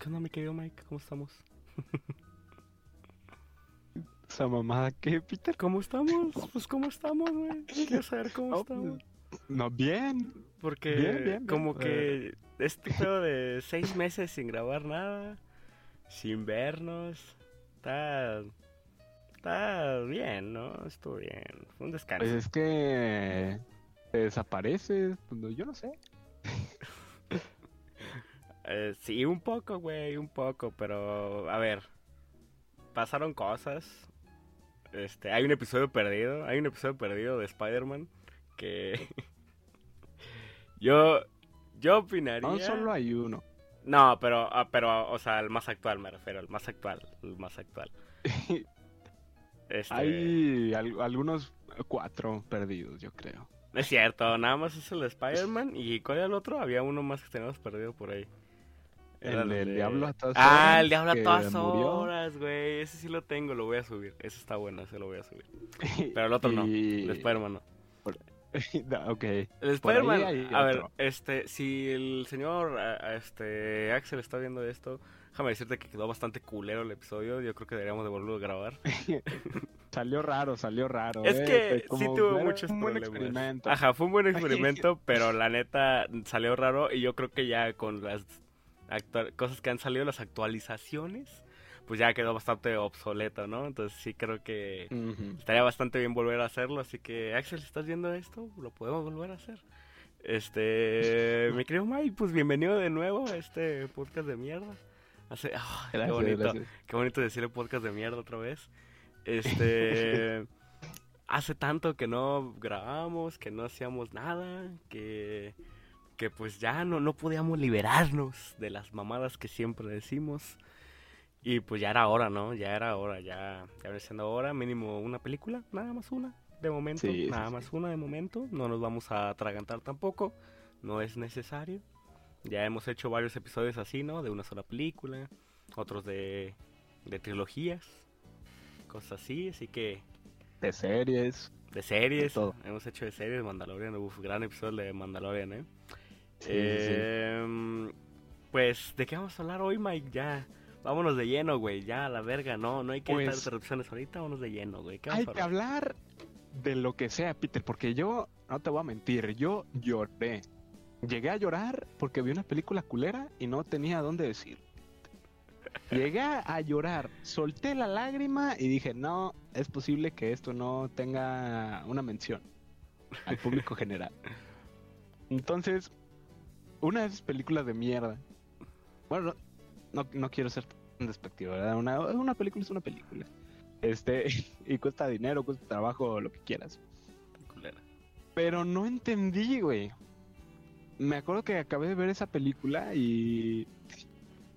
¿Qué onda, mi querido Mike? ¿Cómo estamos? Esa mamada, ¿qué, Peter? ¿Cómo estamos? Pues, ¿cómo estamos, güey? Quiero saber cómo No, estamos. No, bien. Porque Bien, bien, bien. como que este pedo de seis meses sin grabar nada, sin vernos, está... Está bien, ¿no? Estuvo bien. Fue un descanso. Pues es que te desapareces, pues, yo no sé. Eh, sí, un poco, güey, un poco, pero a ver, pasaron cosas. Este, hay un episodio perdido, hay un episodio perdido de Spider-Man que yo yo opinaría. No solo hay uno. No, pero ah, pero o sea, el más actual me refiero, el más actual, el más actual. Este, Hay al- algunos cuatro perdidos, yo creo. es cierto, nada más es el de Spider-Man y ¿cuál era el otro? Había uno más que teníamos perdido por ahí. Era El del de- Diablo a todas Ah, horas, el diablo a todas horas, güey. Ese sí lo tengo, lo voy a subir. Ese está bueno, ese lo voy a subir. Pero el otro no, el Spider-Man no. Da- ok. El Por Spider-Man, a ver, este, si el señor este Axel está viendo esto, déjame decirte que quedó bastante culero el episodio. Yo creo que deberíamos de volverlo a grabar. Salió raro, salió raro. Es eh, que como sí tuvo muchos un buen problemas. experimento. Ajá, fue un buen experimento, pero la neta salió raro y yo creo que ya con las actua- cosas que han salido, las actualizaciones, pues ya quedó bastante obsoleto, ¿no? Entonces sí creo que estaría bastante bien volver a hacerlo, así que Axel, si estás viendo esto, lo podemos volver a hacer. Este, mi querido Mike, pues bienvenido de nuevo a este podcast de mierda. Hace, qué Gracias, bonito. gracias. Qué bonito decirle podcast de mierda otra vez. Este. hace tanto que no grabamos, que no hacíamos nada, que. Que pues ya no, no podíamos liberarnos de las mamadas que siempre decimos. Y pues ya era hora, ¿no? Ya era hora, ya, ya viene siendo hora, mínimo una película, nada más una, de momento, Sí, sí, nada sí. más una de momento, no nos vamos a atragantar tampoco, no es necesario. Ya hemos hecho varios episodios así, ¿no? De una sola película, otros de, de trilogías, cosas así, así que De series. de series, De todo. hemos hecho de series, Mandalorian, uf, gran episodio de Mandalorian, ¿eh? Sí, sí, sí. Em, Pues, ¿de qué vamos a hablar hoy, Mike? Ya, vámonos de lleno, güey, ya, a la verga, no, no hay que Pues- interrupciones ahorita, vámonos de lleno, güey, ¿qué vamos Hay que hablar? hablar de lo que sea, Peter, porque yo, no te voy a mentir, yo lloré. Llegué a llorar porque vi una película culera y no tenía dónde decir. Llegué a llorar, solté la lágrima y dije, no, es posible que esto no tenga una mención al público general. Entonces, una de esas películas de mierda. Bueno, no, no quiero ser tan despectivo, ¿verdad? Una, una película es una película. Este, y cuesta dinero, cuesta trabajo, lo que quieras. Culera. Pero no entendí, güey. Me acuerdo que acabé de ver esa película y.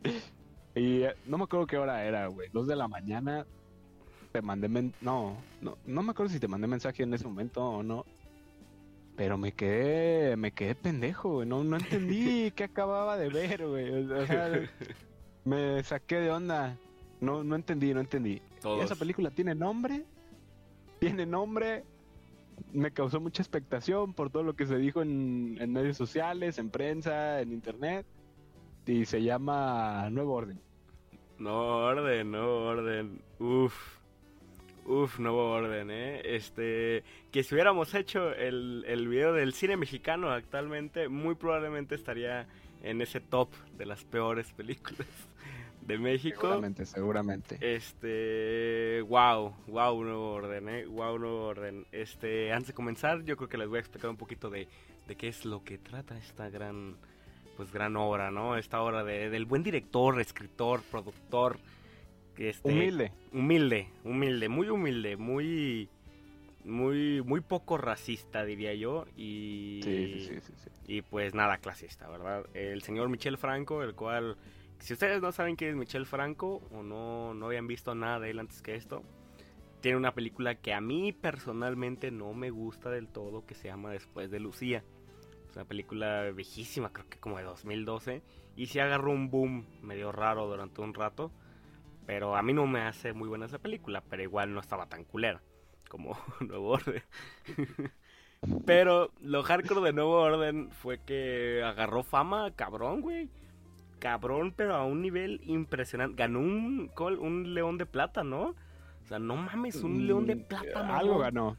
Y eh, no me acuerdo qué hora era, güey. Dos de la mañana. Te mandé. men- No, no, no me acuerdo si te mandé mensaje en ese momento o no. Pero me quedé. Me quedé pendejo, güey. No, no entendí qué acababa de ver, güey. O sea, me saqué de onda. No, no entendí, no entendí. Todos. Esa película tiene nombre. Tiene nombre. Me causó mucha expectación por todo lo que se dijo en, en medios sociales, en prensa, en internet. Y se llama Nuevo Orden. Nuevo orden, nuevo orden. Uf. Uf, nuevo orden, ¿eh? Este, que si hubiéramos hecho el, el video del cine mexicano actualmente, muy probablemente estaría en ese top de las peores películas de México. Seguramente, seguramente. Este, wow, wow, nuevo orden, eh, wow, nuevo orden. Este, antes de comenzar, yo creo que les voy a explicar un poquito de, de qué es lo que trata esta gran, pues gran obra, ¿no? Esta obra de, del buen director, escritor, productor, este, Humilde. humilde, humilde, muy humilde, muy, muy, muy poco racista, diría yo, y, Sí, sí, sí, sí, sí. y pues nada clasista, ¿verdad? El señor Michel Franco, el cual, si ustedes no saben quién es Michel Franco o no, no habían visto nada de él antes que esto, tiene una película que a mí personalmente no me gusta del todo, que se llama Después de Lucía. Es una película viejísima, creo que como de 2012, y sí agarró un boom medio raro durante un rato, pero a mí no me hace muy buena esa película, pero igual no estaba tan culera como Nuevo Orden. Pero lo hardcore de Nuevo Orden fue que agarró fama, cabrón, güey. cabrón, pero a un nivel impresionante. Ganó un, un león de plata, ¿no? O sea, no mames, un león de mm, plata, Algo ganó.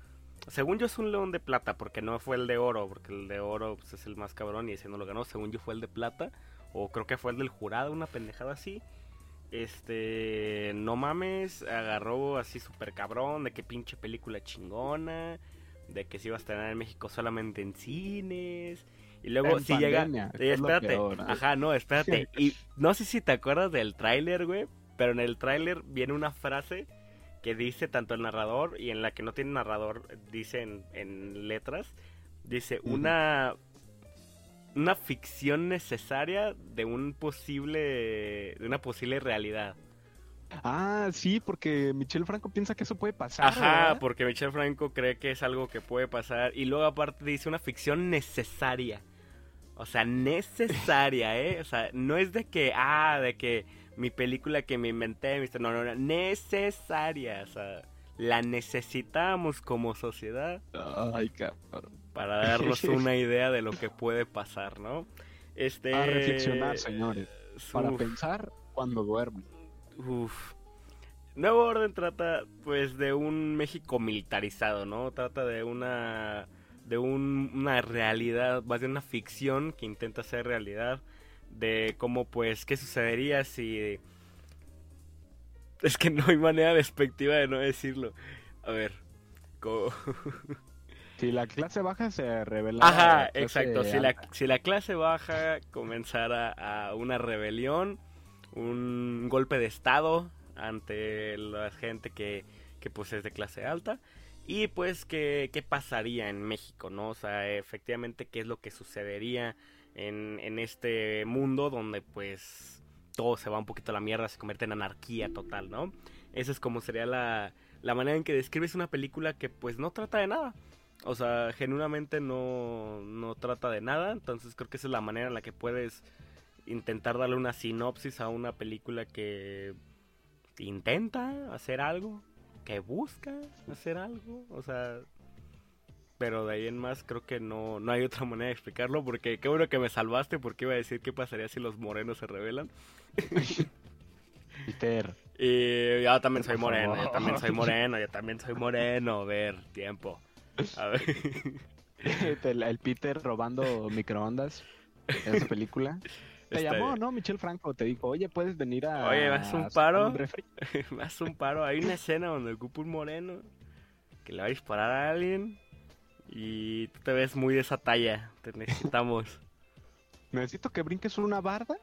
Según yo es un león de plata, porque no fue el de oro, porque el de oro pues, es el más cabrón y ese no lo ganó. Según yo fue el de plata, o creo que fue el del jurado, una pendejada así. Este, no mames, agarró así súper cabrón, de qué pinche película chingona, de que se iba a estrenar en México solamente en cines. Y luego si llega... espérate, ajá, no, espérate. y no sé si te acuerdas del tráiler, güey, pero en el tráiler viene una frase que dice tanto el narrador y en la que no tiene narrador, dice en, letras, dice una una ficción necesaria de un posible de una posible realidad. Ah, sí, porque Michel Franco piensa que eso puede pasar. Ajá, porque Michel Franco cree que es algo que puede pasar y luego aparte dice una ficción necesaria. O sea, necesaria, ¿eh? O sea, no es de que, ah, de que mi película que me inventé, no, no, no, necesaria, o sea, la necesitamos como sociedad. Ay, cabrón. Para darnos una idea de lo que puede pasar, ¿no? Este... A reflexionar, señores. Para pensar cuando duermen. Uf. Nuevo Orden trata, pues, de un México militarizado, ¿no? Trata de una de una realidad, más de una ficción que intenta ser realidad de cómo pues qué sucedería si es que no hay manera despectiva de no decirlo. A ver, si la clase baja se revela. Ajá, exacto. Si la, si la clase baja comenzara a una rebelión, un golpe de estado ante la gente que, que pues es de clase alta. Y pues qué, qué pasaría en México, ¿no? O sea, efectivamente qué es lo que sucedería en, en este mundo donde pues todo se va un poquito a la mierda, se convierte en anarquía total, ¿no? Esa es como sería la, la manera en que describes una película que pues no trata de nada. O sea, genuinamente no, no trata de nada. Entonces creo que esa es la manera en la que puedes intentar darle una sinopsis a una película que intenta hacer algo, que busca hacer algo. O sea, pero de ahí en más creo que no, no hay otra manera de explicarlo, porque qué bueno que me salvaste, porque iba a decir qué pasaría si los morenos se rebelan. Peter. Y yo también soy moreno, yo también soy moreno, yo también soy moreno. A ver, tiempo. A ver. El, Peter robando microondas en su película. Te este, llamó, ¿no? Michel Franco te dijo, oye, puedes venir a. Oye, vas un paro. vas un paro. Hay una escena donde ocupa un moreno que le va a disparar a alguien y tú te ves muy de esa talla. Te necesitamos. Necesito que brinques una barda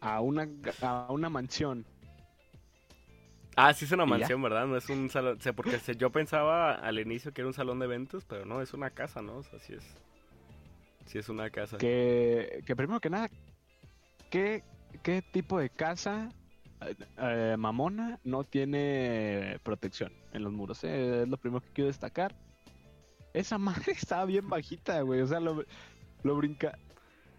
a una, a una mansión. Ah, sí es una mansión, ¿verdad? No es un salón. O sea, porque yo pensaba al inicio que era un salón de eventos, pero no, es una casa, ¿no? O sea, sí es. Sí es una casa. Que, que primero que nada, ¿qué, qué tipo de casa eh, mamona no tiene protección en los muros? Eh? Es lo primero que quiero destacar. Esa madre estaba bien bajita, güey. O sea, lo, lo brinca.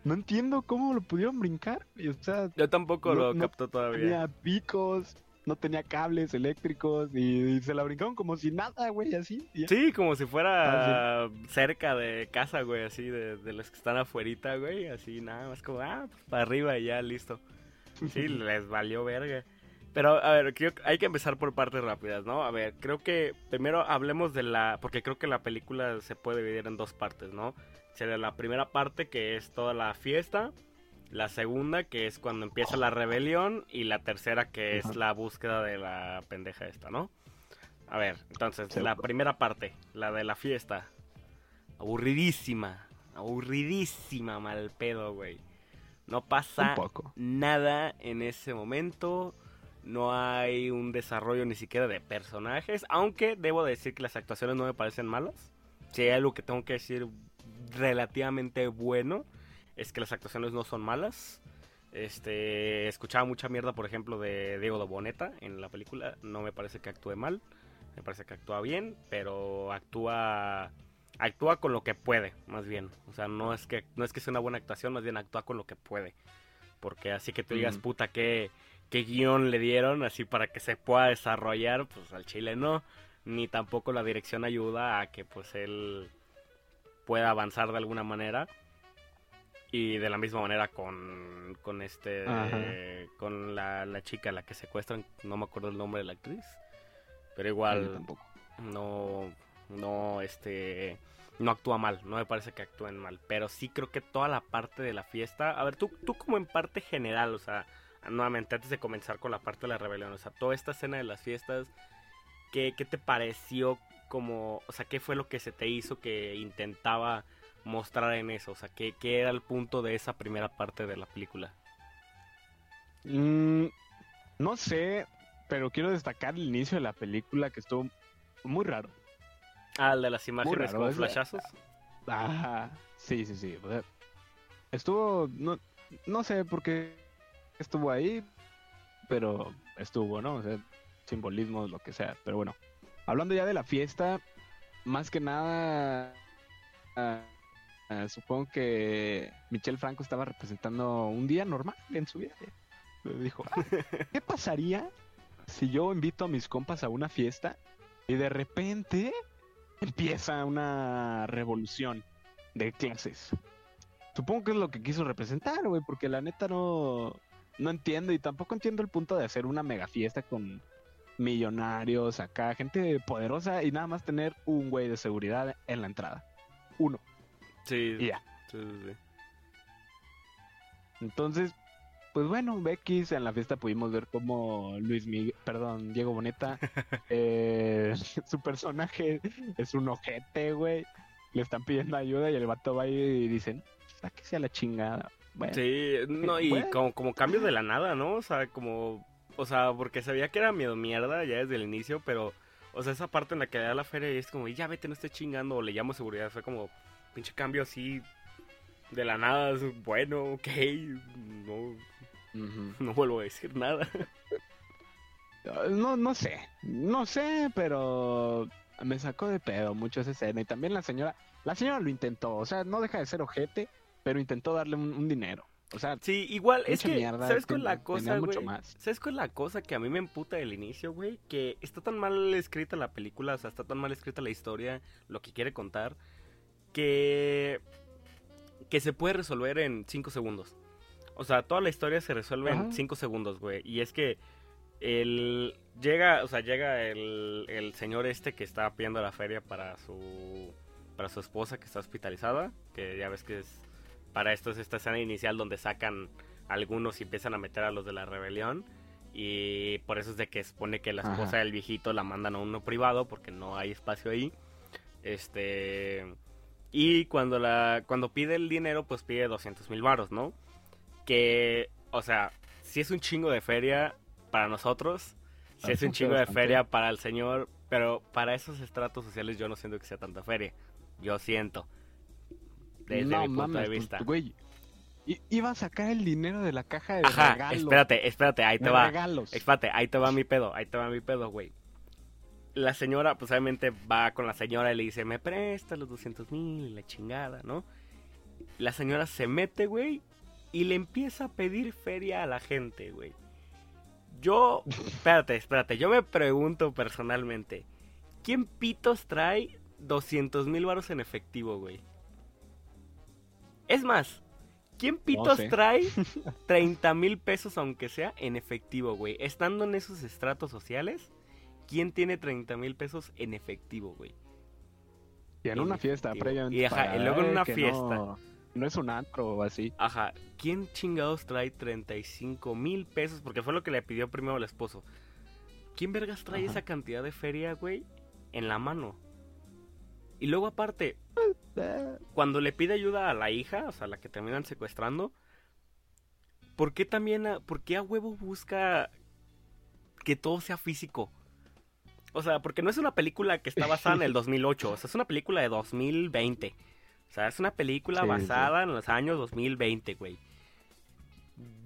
No entiendo cómo lo pudieron brincar. o sea, Yo tampoco lo capto todavía. Tenía picos, no tenía cables eléctricos y, se la brincaron como si nada, güey, así. Sí, como si fuera ah, cerca de casa, güey, así, de, de los que están afuerita, güey, así, nada más como, ah, pues para arriba y ya, listo. Sí, les valió verga. Pero, a ver, creo que hay que empezar por partes rápidas, ¿no? A ver, creo que primero hablemos de la... Porque creo que la película se puede dividir en dos partes, ¿no? Sería la primera parte, que es toda la fiesta. La segunda, que es cuando empieza la rebelión. Y la tercera, que es la búsqueda de la pendeja esta, ¿no? A ver, entonces, la primera parte, la de la fiesta. Aburridísima. Aburridísima, mal pedo, güey. No pasa nada en ese momento no hay un desarrollo ni siquiera de personajes, aunque debo decir que las actuaciones no me parecen malas. Si hay algo que tengo que decir relativamente bueno, es que las actuaciones no son malas. Este, escuchaba mucha mierda, por ejemplo, de Diego de Boneta en la película. No me parece que actúe mal. Me parece que actúa bien, pero actúa actúa con lo que puede, más bien. O sea, no es que no es que sea una buena actuación, más bien actúa con lo que puede. Porque así que tú digas, puta, que qué guion le dieron así para que se pueda desarrollar, pues al chile no, ni tampoco la dirección ayuda a que pues él pueda avanzar de alguna manera. Y de la misma manera con, con este, con la, la chica, la que secuestran, no me acuerdo el nombre de la actriz, pero igual tampoco. no, no, este, no actúa mal, no me parece que actúen mal, pero sí creo que toda la parte de la fiesta, a ver, tú, tú como en parte general, o sea, nuevamente antes de comenzar con la parte de la rebelión, o sea, toda esta escena de las fiestas, ¿qué, qué te pareció como, o sea, qué fue lo que se te hizo que intentaba mostrar en eso, o sea, qué, qué era el punto de esa primera parte de la película? Mm, no sé, pero quiero destacar el inicio de la película que estuvo muy raro. Ah, el de las imágenes raro, es- flashazos. Ah, sí, sí, sí. o sea, estuvo, no, no sé por qué estuvo ahí, pero estuvo, ¿no? O sea, simbolismos, lo que sea. Pero bueno, hablando ya de la fiesta, más que nada, ah, ah, supongo que Michel Franco estaba representando un día normal en su vida. Dijo, "Ah, ¿qué pasaría si yo invito a mis compas a una fiesta y de repente empieza una revolución de clases. Supongo que es lo que quiso representar, güey, porque la neta no, no entiendo y tampoco entiendo el punto de hacer una mega fiesta con millonarios acá, gente poderosa y nada más tener un güey de seguridad en la entrada. Uno. Sí, Y ya. sí, sí, sí. Entonces, pues bueno, Becky, en la fiesta pudimos ver cómo Luis Miguel, perdón, Diego Boneta, eh, su personaje es un ojete, güey. Le están pidiendo ayuda y el vato va y dice, sáquese a la chingada. Bueno, Sí, no, y Bueno. como, como cambio de la nada, ¿no? O sea, como, o sea, porque sabía que era miedo mierda ya desde el inicio, pero, o sea, esa parte en la que da la feria y es como, ya vete, no estés chingando, o le llamo seguridad, fue como, pinche cambio así, de la nada, es bueno, ok, no, no vuelvo a decir nada. No, no sé, no sé, pero me sacó de pedo mucho esa escena. Y también la señora, la señora lo intentó, o sea, no deja de ser ojete, pero intentó darle un, un dinero. O sea, Sí, igual, es que, mierda, ¿sabes cuál es la cosa, mucho güey? más. ¿Sabes cuál es la cosa que a mí me emputa del inicio, güey? Que está tan mal escrita la película, o sea, está tan mal escrita la historia, lo que quiere contar, que. que se puede resolver en 5 segundos. O sea, toda la historia se resuelve en Ajá. 5 segundos, güey. Y es que. El. Llega, o sea, llega el, el señor este que está pidiendo la feria para su. para su esposa que está hospitalizada. Que ya ves que es. Para esto es esta escena inicial donde sacan algunos y empiezan a meter a los de la rebelión. Y por eso es de que supone que la Ajá. esposa del viejito la mandan a uno privado porque no hay espacio ahí. Este. Y cuando la cuando pide el dinero, pues pide 200 mil varos, ¿no? Que, o sea, si es un chingo de feria para nosotros, si es un chingo de feria para el señor, pero para esos estratos sociales yo no siento que sea tanta feria. Yo siento. Desde no mi punto mames, de vista. güey. Iba a sacar el dinero de la caja de Ajá, regalos. espérate, espérate, ahí te de va. regalos. Espérate, ahí te va mi pedo, ahí te va mi pedo, güey. La señora, pues obviamente va con la señora y le dice, me prestas los 200 mil y la chingada, ¿no? La señora se mete, güey, y le empieza a pedir feria a la gente, güey. Yo, espérate, espérate, yo me pregunto personalmente, ¿quién pitos trae 200 mil varos en efectivo, güey? Es más, ¿quién pitos sé. trae 30 mil pesos, aunque sea en efectivo, güey? Estando en esos estratos sociales, ¿quién tiene 30 mil pesos en efectivo, güey? Y en una fiesta efectivo. previamente. Y ajá, y luego en una fiesta. No, no es un antro o así. Ajá, ¿quién chingados trae 35 mil pesos? Porque fue lo que le pidió primero el esposo. ¿Quién vergas trae Ajá. esa cantidad de feria, güey, en la mano? Y luego aparte, cuando le pide ayuda a la hija, o sea, la que terminan secuestrando, ¿por qué también, a, por qué a huevo busca que todo sea físico? O sea, porque no es una película que está basada en el 2008, o sea, es una película de 2020. O sea, es una película Sí, sí. basada en los años 2020, güey.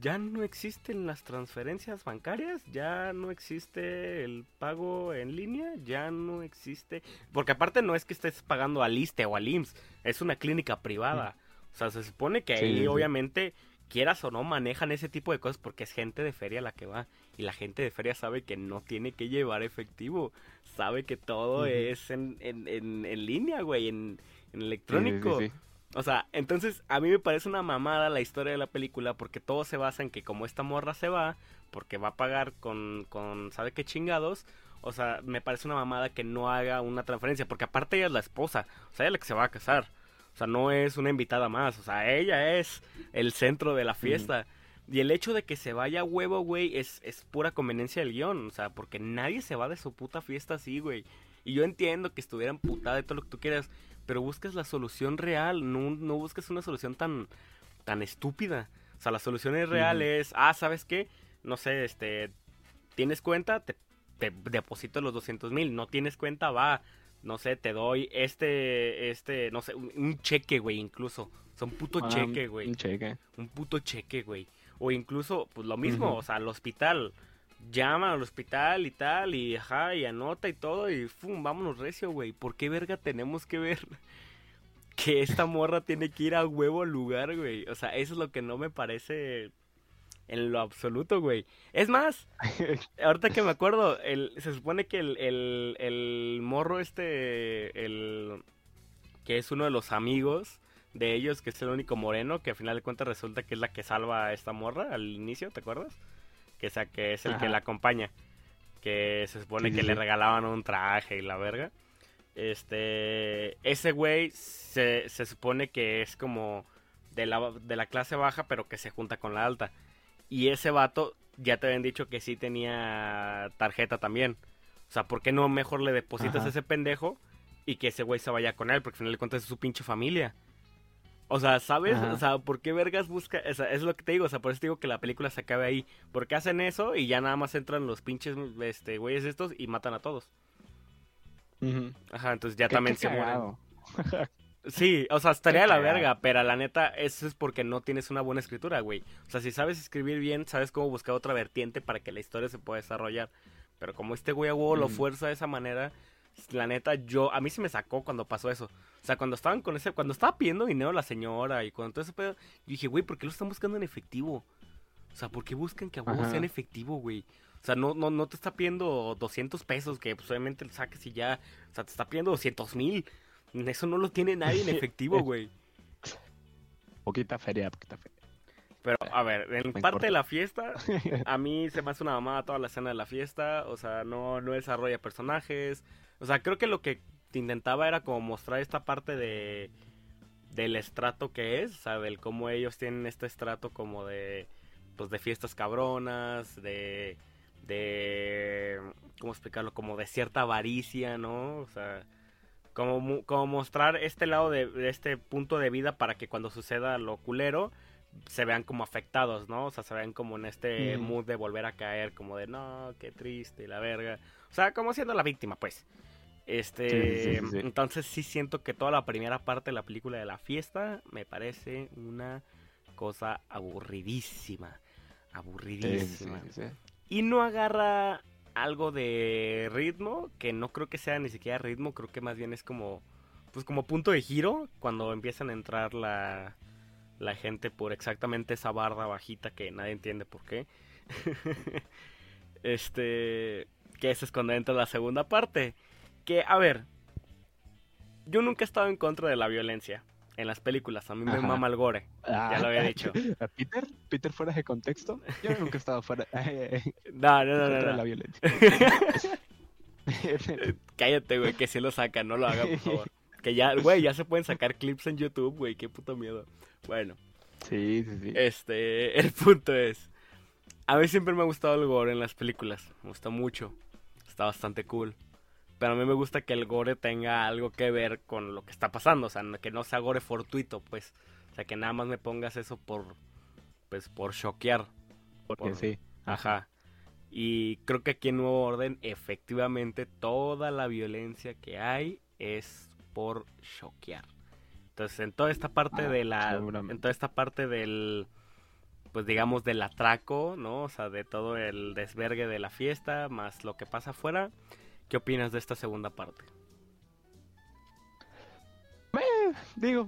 Ya no existen las transferencias bancarias, ya no existe el pago en línea, ya no existe... Porque aparte no es que estés pagando al ISTE o al IMSS, es una clínica privada. O sea, se supone que ahí sí. obviamente, quieras o no, manejan ese tipo de cosas porque es gente de feria la que va. Y la gente de feria sabe que no tiene que llevar efectivo, sabe que todo es en, en, en, en línea, güey, en, sí, electrónico. sí, sí. O sea, entonces a mí me parece una mamada la historia de la película porque todo se basa en que como esta morra se va, porque va a pagar con, con ¿sabe qué chingados? O sea, me parece una mamada que no haga una transferencia, porque aparte ella es la esposa, o sea, ella es la que se va a casar. O sea, no es una invitada más, o sea, ella es el centro de la fiesta. Y el hecho de que se vaya a huevo, güey, es, es pura conveniencia del guion. O sea, porque nadie se va de su puta fiesta así, güey. Y yo entiendo que estuviera putada y todo lo que tú quieras, pero buscas la solución real, no, no buscas una solución tan, tan estúpida. O sea, la solución es real, es, ah, ¿sabes qué? No sé, este, tienes cuenta, te, te deposito los 200 mil, no tienes cuenta, va, no sé, te doy este, este, no sé, un, cheque, güey, incluso. O sea, un puto Ah, cheque, güey. Un cheque. Un puto cheque, güey. O incluso, pues lo mismo, o sea, al hospital. Llama al hospital y tal, y ajá, y anota y todo, y fum, vámonos recio, güey. ¿Por qué verga tenemos que ver que esta morra tiene que ir a huevo al lugar, güey? O sea, eso es lo que no me parece en lo absoluto, güey. Es más, ahorita que me acuerdo, el, se supone que el, el, el morro este, el que es uno de los amigos de ellos, que es el único moreno, que al final de cuentas resulta que es la que salva a esta morra al inicio, ¿te acuerdas? Que, esa, que es el que la acompaña. Que se supone Sí, que sí, le regalaban un traje y la verga. Este, ese güey se, se supone que es como de la, de la clase baja, pero que se junta con la alta. Y ese vato, ya te habían dicho que sí tenía tarjeta también. O sea, ¿por qué no mejor le depositas Ajá. a ese pendejo y que ese güey se vaya con él? Porque al final de cuentas es su pinche familia. O sea, ¿sabes? Ajá. O sea, ¿por qué vergas busca? O sea, es lo que te digo, o sea, por eso te digo que la película se acabe ahí. Porque hacen eso y ya nada más entran los pinches este, güeyes estos y matan a todos. Ujú. Ajá, entonces ya Qué- también qué se mueren. Sí, o sea, estaría de la verga, pero la neta, eso es porque no tienes una buena escritura, güey. O sea, si sabes escribir bien, sabes cómo buscar otra vertiente para que la historia se pueda desarrollar. Pero como este güey a huevo lo Mm. fuerza de esa manera, la neta, yo, a mí se me sacó cuando pasó eso. O sea, cuando estaban con ese, cuando estaba pidiendo dinero la señora y cuando todo ese pedo, yo dije, güey, ¿por qué lo están buscando en efectivo? O sea, ¿por qué buscan que a huevo sea en efectivo, güey? O sea, no, no, no te está pidiendo 200 pesos que pues, obviamente lo saques y ya. O sea, te está pidiendo 200 mil. Eso no lo tiene nadie en efectivo, güey. Poquita feria, poquita feria. Pero, a ver, en parte importa. de la fiesta, a mí se me hace una mamada toda la escena de la fiesta. O sea, no, no desarrolla personajes. O sea, creo que lo que intentaba era como mostrar esta parte de del estrato que es, o sea, del cómo ellos tienen este estrato como de pues de fiestas cabronas, de de cómo explicarlo, como de cierta avaricia, ¿no? O sea, como como mostrar este lado de, de este punto de vida para que cuando suceda lo culero se vean como afectados, ¿no? O sea, se vean como en este mood de volver a caer, como de no, qué triste, y la verga. O sea, como siendo la víctima, pues. Este, Sí, sí, sí, sí. entonces sí siento que toda la primera parte de la película de la fiesta me parece una cosa aburridísima. Aburridísima. Y no agarra algo de ritmo, que no creo que sea ni siquiera ritmo, creo que más bien es como, pues como punto de giro, cuando empiezan a entrar la, la gente por exactamente esa barra bajita que nadie entiende por qué. este, que ese es cuando entra la segunda parte. Que, a ver, yo nunca he estado en contra de la violencia en las películas, a mí me Ajá. mama el gore. Ah, lo había dicho. ¿A Peter? ¿Peter fuera de contexto? Yo nunca he estado fuera No, no, no, no, la violencia. Cállate, güey, que si lo sacan, no lo hagan, por favor. Que ya, güey, ya se pueden sacar clips en YouTube, güey, qué puto miedo. Bueno, sí, sí, sí. este, el punto es, a mí siempre me ha gustado el gore en las películas, me gusta mucho, está bastante cool. Pero a mí me gusta que el gore tenga algo que ver con lo que está pasando, o sea, que no sea gore fortuito, pues. O sea, que nada más me pongas eso por, pues, por choquear. Porque por- sí. Ajá. Y creo que aquí en Nuevo Orden, efectivamente, toda la violencia que hay es por choquear. Entonces, en toda esta parte Ah, de la. En toda esta parte del. Pues digamos del atraco, ¿no? O sea, de todo el desvergue de la fiesta, más lo que pasa afuera. ¿Qué opinas de esta segunda parte? Digo,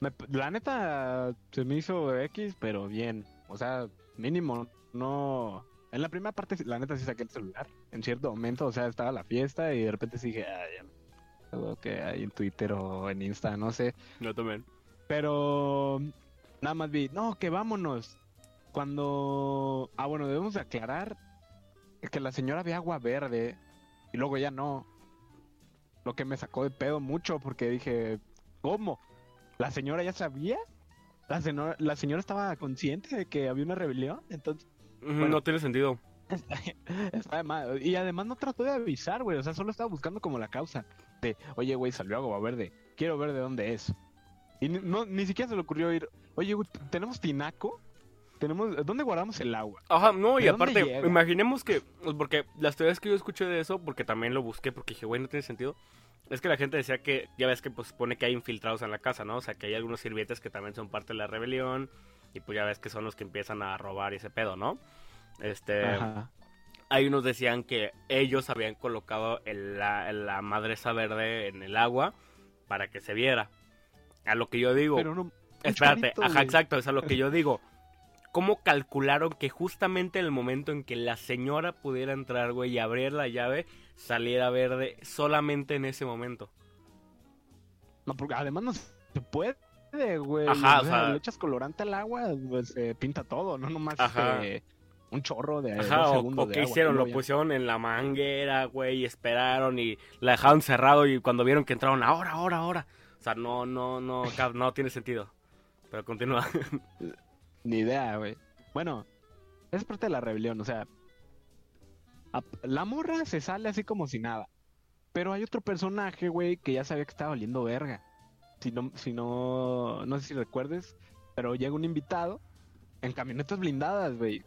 me- la neta se me hizo X, pero bien. O sea, mínimo, no. En la primera parte, la neta sí saqué el celular. En cierto momento, o sea, estaba la fiesta y de repente sí dije, ah, ya. Algo que hay en Twitter o en Insta, no sé. No también. Pero nada más vi, no, que vámonos. Cuando... Ah, bueno, debemos de aclarar que la señora ve agua verde y luego ya no. Lo que me sacó de pedo mucho porque dije, ¿cómo? ¿La señora ya sabía? ¿La, señora, la señora estaba consciente de que había una rebelión? Entonces, No tiene sentido. Está de mal. Y además no trató de avisar, güey. O sea, solo estaba buscando como la causa. De, oye, güey, salió agua verde. Quiero ver de dónde es. Y no, ni siquiera se le ocurrió ir, oye, güey, ¿tenemos tinaco? Tenemos, ¿Dónde guardamos el agua? Ajá, no, y ¿De dónde aparte, llega? imaginemos que, pues, porque las teorías que yo escuché de eso, porque también lo busqué, porque dije, güey, no tiene sentido, es que la gente decía que, ya ves que pues supone que hay infiltrados en la casa, ¿no? O sea, que hay algunos sirvientes que también son parte de la rebelión, y pues ya ves que son los que empiezan a robar y ese pedo, ¿no? Este, Ajá. hay unos decían que ellos habían colocado el- la, la madresa verde en el agua para que se viera. A lo que yo digo, Pero no. Espérate, ajá, güey. exacto, es a lo que yo digo. ¿Cómo calcularon que justamente en el momento en que la señora pudiera entrar, güey, y abrir la llave, saliera verde solamente en ese momento? No, porque además no se puede, güey. Ajá, o o sea, sea- le echas colorante al agua, pues se pinta todo, no nomás Ajá. este, un chorro de Ajá, dos o, segundos o de qué agua, hicieron, lo ya- pusieron en la manguera, güey, y esperaron y la dejaron cerrado y cuando vieron que entraron, ahora, ahora, ahora. O sea, no, no, no, ca- no tiene sentido. Pero continúa. Ni idea, güey. Bueno, es parte de la rebelión, o sea. La morra se sale así como si nada. Pero hay otro personaje, güey, que ya sabía que estaba valiendo verga. Si no, si no, no sé si recuerdes, pero llega un invitado en camionetas blindadas, güey.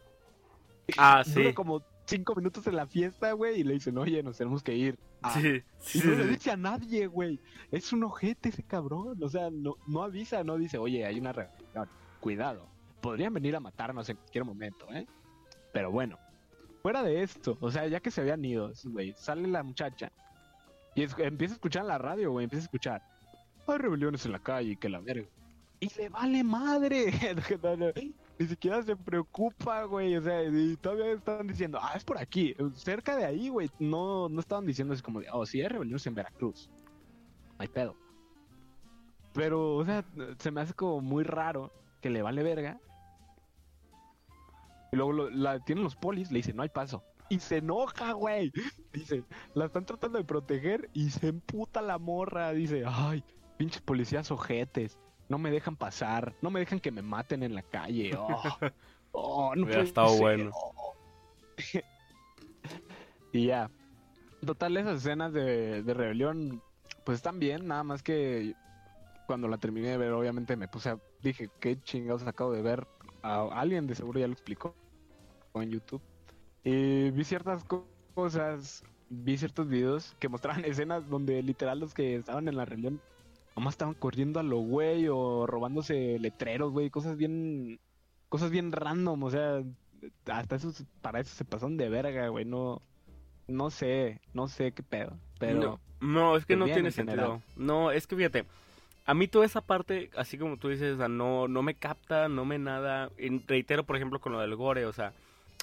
ah, Dura sí. como cinco minutos en la fiesta, güey, y le dicen, oye, nos tenemos que ir. Ah, Sí, sí, y no sí, le dice a nadie, güey. Es un ojete ese cabrón. O sea, no, no avisa, no dice, oye, hay una rebelión. Cuidado. Podrían venir a matarnos en cualquier momento, ¿eh? Pero bueno, fuera de esto, o sea, ya que se habían ido, güey, sale la muchacha y empieza a escuchar en la radio, güey, empieza a escuchar. Hay rebeliones en la calle, que la verga. Y le vale madre. Ni siquiera se preocupa, güey. O sea, y todavía están diciendo, ah, es por aquí. Cerca de ahí, güey. No, no estaban diciendo así como oh, sí, hay rebeliones en Veracruz. No hay pedo. Pero, o sea, se me hace como muy raro que le vale verga. Y luego lo- la tienen los polis, le dicen, no hay paso. Y se enoja, güey. Dice, la están tratando de proteger y se emputa la morra. Dice, ay, pinches policías ojetes. No me dejan pasar. No me dejan que me maten en la calle. Oh, oh, no Hubiera estado ser. bueno. Oh. y ya. Total, esas escenas de, de rebelión, pues están bien. Nada más que cuando la terminé de ver, obviamente me puse a... Dije, qué chingados acabo de ver. A alguien de seguro ya lo explicó en YouTube. Y vi ciertas co- cosas, vi ciertos videos que mostraban escenas donde literal los que estaban en la rebelión nomás estaban corriendo a lo güey o robándose letreros, güey, cosas bien cosas bien random, o sea, hasta eso para eso se pasaron de verga, güey, no no sé, no sé qué pedo, pero No, no, es que no tiene en sentido. No, es que fíjate, a mí toda esa parte, así como tú dices, o sea, no, no me capta, no me nada. Reitero, por ejemplo, con lo del gore, o sea,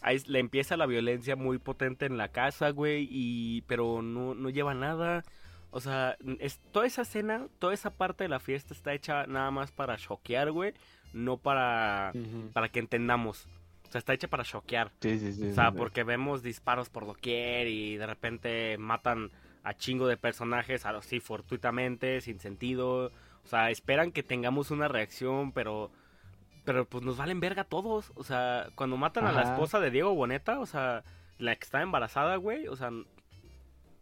ahí le empieza la violencia muy potente en la casa, güey, y pero no, no lleva nada. O sea, es, toda esa escena, toda esa parte de la fiesta está hecha nada más para choquear, güey, no para, para que entendamos. O sea, está hecha para choquear. sí, sí, sí, O sea, sí. porque vemos disparos por doquier y de repente matan a chingo de personajes así fortuitamente, sin sentido. O sea, esperan que tengamos una reacción, pero pero pues nos valen verga todos. O sea, cuando matan a la esposa de Diego Boneta, o sea, la que está embarazada, güey, o sea,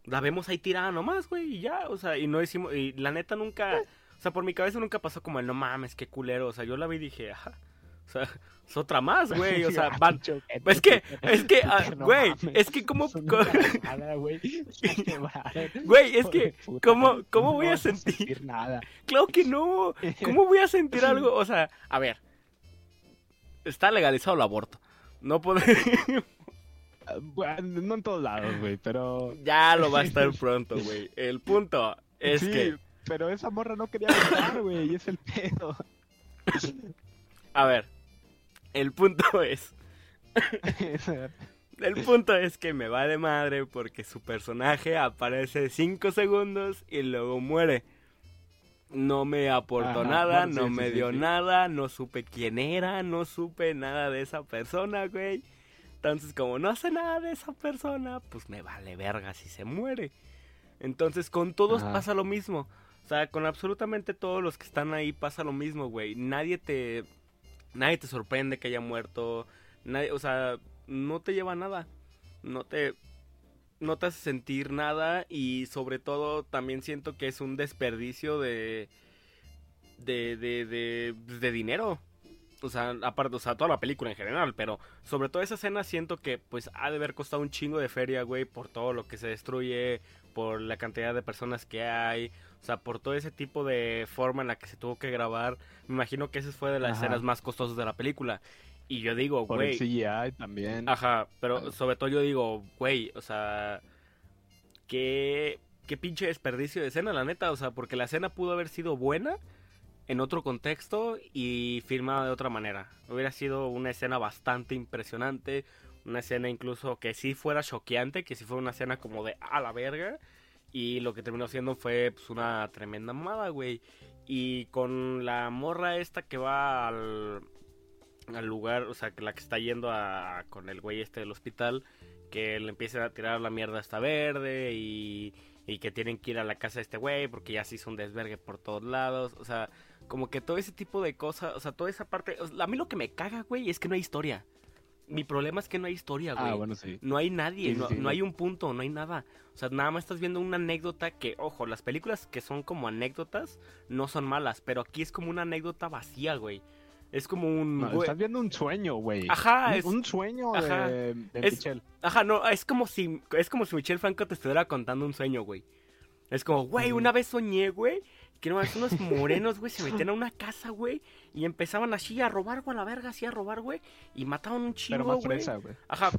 la vemos ahí tirada nomás, güey, y ya, o sea, y no decimos, y la neta nunca, o sea, por mi cabeza nunca pasó como el no mames, qué culero, o sea, yo la vi y dije, ajá, o sea, es otra más, güey, o sea, Ah, van, es que, es que, ah, güey, es que como, güey. Es que, ¿cómo, cómo voy a sentir? nada. Claro que no, ¿cómo voy a sentir algo? O sea, a ver, está legalizado el aborto, no puede, Ah, no en todos lados, güey, pero... ya lo va a estar pronto, güey, el punto es sí, que, pero esa morra no quería abortar, güey, y es el pedo. a ver, el punto es, el punto es que me va de madre porque su personaje aparece 5 segundos y luego muere. no me aportó Ajá, nada, bueno, sí, no sí, me dio sí. nada, no supe quién era, no supe nada de esa persona, güey. Entonces, como no sé nada de esa persona, pues me vale verga si se muere. Entonces, con todos Ajá. pasa lo mismo. O sea, con absolutamente todos los que están ahí pasa lo mismo, güey. Nadie te nadie te sorprende que haya muerto. Nadie, o sea, no te lleva nada. No te no te hace sentir nada y sobre todo también siento que es un desperdicio de de de de, de dinero. O sea, aparte, o sea, toda la película en general, pero sobre todo esa escena siento que pues ha de haber costado un chingo de feria, güey, por todo lo que se destruye, por la cantidad de personas que hay, o sea, por todo ese tipo de forma en la que se tuvo que grabar. Me imagino que esa fue de las Ajá. escenas más costosas de la película. Y yo digo, Por güey, el CGI también. Ajá, pero sobre todo yo digo, güey, o sea, qué, qué pinche desperdicio de escena, la neta, o sea, porque la escena pudo haber sido buena en otro contexto y filmada de otra manera. Hubiera sido una escena bastante impresionante, una escena incluso que sí fuera choqueante, que sí fuera una escena como de a la verga. Y lo que terminó siendo fue pues, una tremenda mamada, güey. Y con la morra esta que va al, lugar, o sea, que la que está yendo a, con el güey este del hospital, que le empieza a tirar la mierda hasta verde y, y que tienen que ir a la casa de este güey porque ya se hizo un desvergue por todos lados, o sea, como que todo ese tipo de cosas, o sea, toda esa parte, a mí lo que me caga, güey, es que no hay historia. Mi problema es que no hay historia, güey. ah, bueno, sí. No hay nadie, Sí, no, sí. no hay un punto, no hay nada. O sea, nada más estás viendo una anécdota que, ojo, las películas que son como anécdotas no son malas, pero aquí es como una anécdota vacía, güey. Es como un... No, estás viendo un sueño, güey. Ajá, Un- es- un sueño ajá. de, de Es- Michelle. Ajá, no, es como si es como si Michelle Franco te estuviera contando un sueño, güey. Es como, güey, una vez soñé, güey, que no, unos morenos, güey, se metían a una casa, güey, y empezaban así a robar, güey, a la verga, así a robar, güey, y mataban un chingo, Pero más güey. Ajá.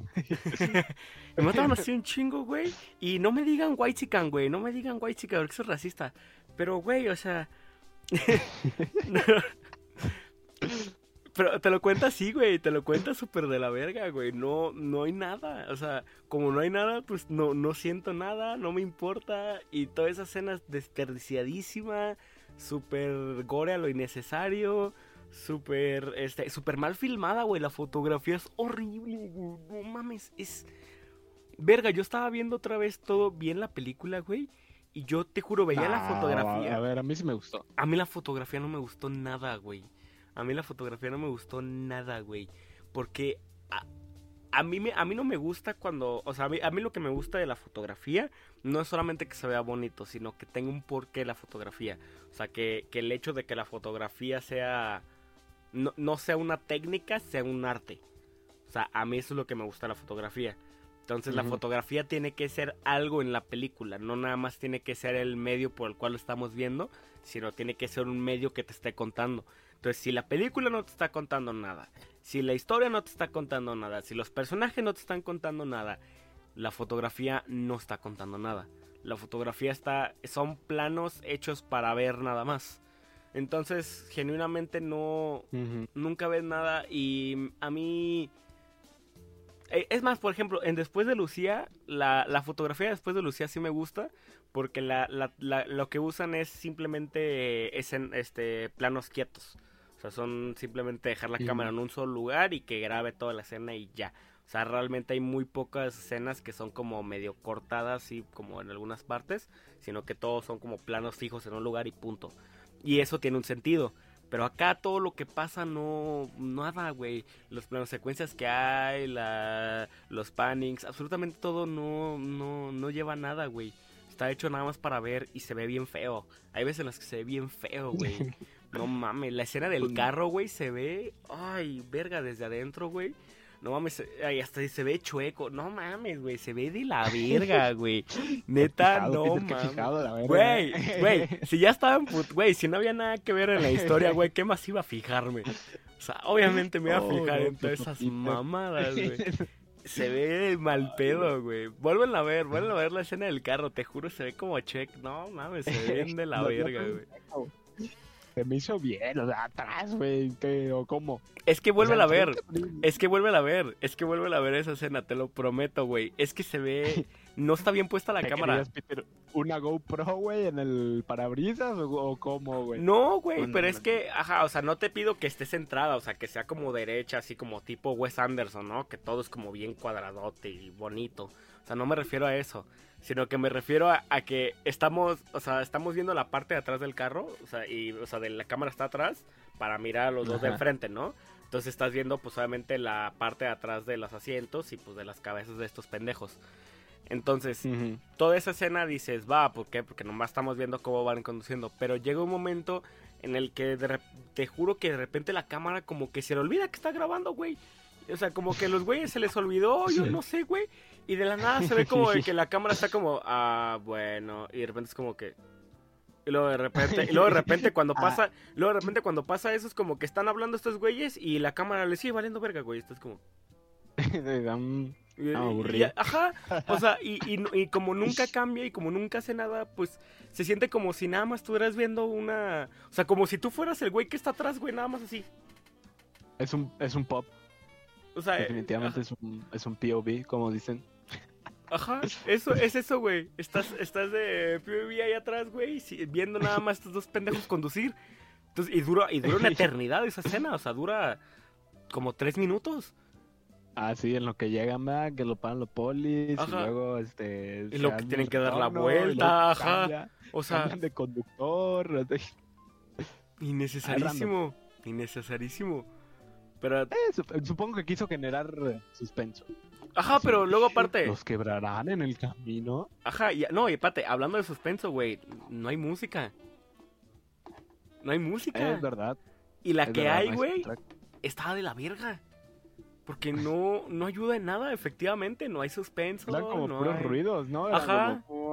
me mataban así un chingo, güey. Y no me digan white güey. No me digan white porque eso es racista. Pero, güey, o sea. Pero te lo cuenta así, güey. Te lo cuenta súper de la verga, güey. No, no hay nada. O sea, como no hay nada, pues no, no siento nada. No me importa. Y toda esa escena es desperdiciadísima. Súper gore a lo innecesario. Súper, este, súper mal filmada, güey. La fotografía es horrible, güey. No mames, es... Verga, yo estaba viendo otra vez todo bien la película, güey. Y yo te juro, veía la Ah, fotografía. A ver, a mí sí me gustó. A mí la fotografía no me gustó nada, güey. A mí la fotografía no me gustó nada, güey. Porque a, a mí, me, a mí no me gusta cuando... O sea, a mí, a mí lo que me gusta de la fotografía no es solamente que se vea bonito, sino que tenga un porqué la fotografía. O sea, que, que el hecho de que la fotografía sea... No, no sea una técnica, sea un arte. O sea, a mí eso es lo que me gusta de la fotografía. Entonces la fotografía tiene que ser algo en la película, no nada más tiene que ser el medio por el cual lo estamos viendo, sino tiene que ser un medio que te esté contando. Entonces, si la película no te está contando nada, si la historia no te está contando nada, si los personajes no te están contando nada, la fotografía no está contando nada. La fotografía está son planos hechos para ver nada más. Entonces, genuinamente no nunca ves nada y a mí eh, es más por ejemplo en después de Lucía la, la fotografía después de Lucía sí me gusta porque la, la- la- lo que usan es simplemente es en, este planos quietos sea son simplemente dejar la cámara en un solo lugar y que grabe toda la escena y ya o sea realmente hay muy pocas escenas que son como medio cortadas y como en algunas partes sino que todos son como planos fijos en un lugar y punto y eso tiene un sentido pero acá todo lo que pasa no nada, güey. Los planos secuencias que hay, la, los pannings, absolutamente todo no no no lleva nada, güey. Está hecho nada más para ver y se ve bien feo. Hay veces en las que se ve bien feo, güey. No mames, la escena del Pues- carro, güey, se ve, ay, verga desde adentro, güey. No mames, ay, hasta se ve chueco. No mames, güey, se ve de la verga, güey. Neta, Fijado, no mames. Güey, güey, si ya estaban, güey, si no había nada que ver en la historia, güey, ¿qué más iba a fijarme? O sea, obviamente me iba a Oh, fijar en todas esas mamadas, güey. Se ve mal pedo, güey. Vuelven a ver, vuelven a ver la escena del carro, te juro, se ve como check. No, mames, se ve bien de la verga, güey. Se me hizo bien, o sea, atrás, güey, ¿qué? ¿o cómo? Es que vuelve O sea, a ver. Es que vuelve a ver. Es que vuelve a ver esa escena, te lo prometo, güey. Es que se ve. No está bien puesta la ¿Qué cámara. Peter? ¿Una GoPro, güey, en el parabrisas o, o cómo, güey? No, güey, No, pero no, es no. que, ajá, o sea, no te pido que estés centrada, o sea, que sea como derecha, así como tipo Wes Anderson, ¿no? Que todo es como bien cuadradote y bonito. O sea, no me refiero a eso, sino que me refiero a, a que estamos, o sea, estamos viendo la parte de atrás del carro, o sea, y, o sea, de la cámara está atrás para mirar a los dos de enfrente, ¿no? Entonces estás viendo, pues, obviamente la parte de atrás de los asientos y, pues, de las cabezas de estos pendejos. Entonces, toda esa escena dices, va, ¿por qué? Porque nomás estamos viendo cómo van conduciendo. Pero llega un momento en el que de te juro que de repente la cámara como que se le olvida que está grabando, güey. O sea, como que a los güeyes se les olvidó, yo Sí. no sé, güey. Y de la nada se ve como de que la cámara está como, ah, bueno. Y de repente es como que... Y luego de repente, y luego de repente cuando Ah. pasa, luego de repente cuando pasa eso es como que están hablando estos güeyes y la cámara le sigue valiendo verga, güey. Esto es como... Y- Ah, ajá, o sea, y, y como nunca cambia y como nunca hace nada, pues se siente como si nada más estuvieras viendo una... O sea, como si tú fueras el güey que está atrás, güey, nada más así. es, un, es un pop, O sea, eh, definitivamente es un, es un POV, como dicen. Ajá, eso es eso, güey. Estás, estás de PvP ahí atrás, güey, viendo nada más estos dos pendejos conducir. Entonces, y dura, y dura una eternidad esa escena, o sea, dura como tres minutos. Ah, sí, en lo que llegan, ¿verdad? que lo paran los polis, Ajá. y luego, este... Y luego que tienen que dar la vuelta, ajá. cambia, O sea, de conductor, así. innecesarísimo, innecesarísimo. Pero, Eh, sup- supongo que quiso generar eh, suspenso. Ajá, pero luego aparte... ¿Los quebrarán en el camino? Ajá, y, no, y espérate, hablando de suspenso, güey, no hay música. No hay música. Es verdad. y la es que verdad, hay, güey, está de la verga. Porque no, no ayuda en nada, efectivamente, no hay suspenso. Eran como no puros hay- ruidos, ¿no? Era Ajá. como...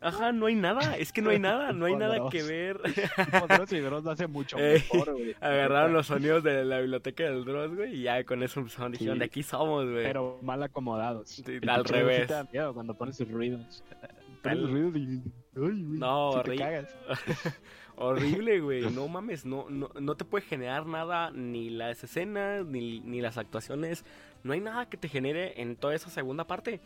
Ajá, no hay nada, es que no hay nada, no hay nada que ver. Poderoso y Dross lo hace mucho Ey, mejor, güey. Agarraron los sonidos de la biblioteca del Dross, güey, y ya con eso empezaron, dijeron, Sí. de aquí somos, güey. Pero mal acomodados. Sí, al revés. te da miedo cuando pones sus ruidos. Tal- Pones los ruidos y... Ay, güey, No, si te cagas. Horrible, güey. No mames, no, no, no te puede generar nada, ni las escenas, ni, ni las actuaciones. No hay nada que te genere en toda esa segunda parte.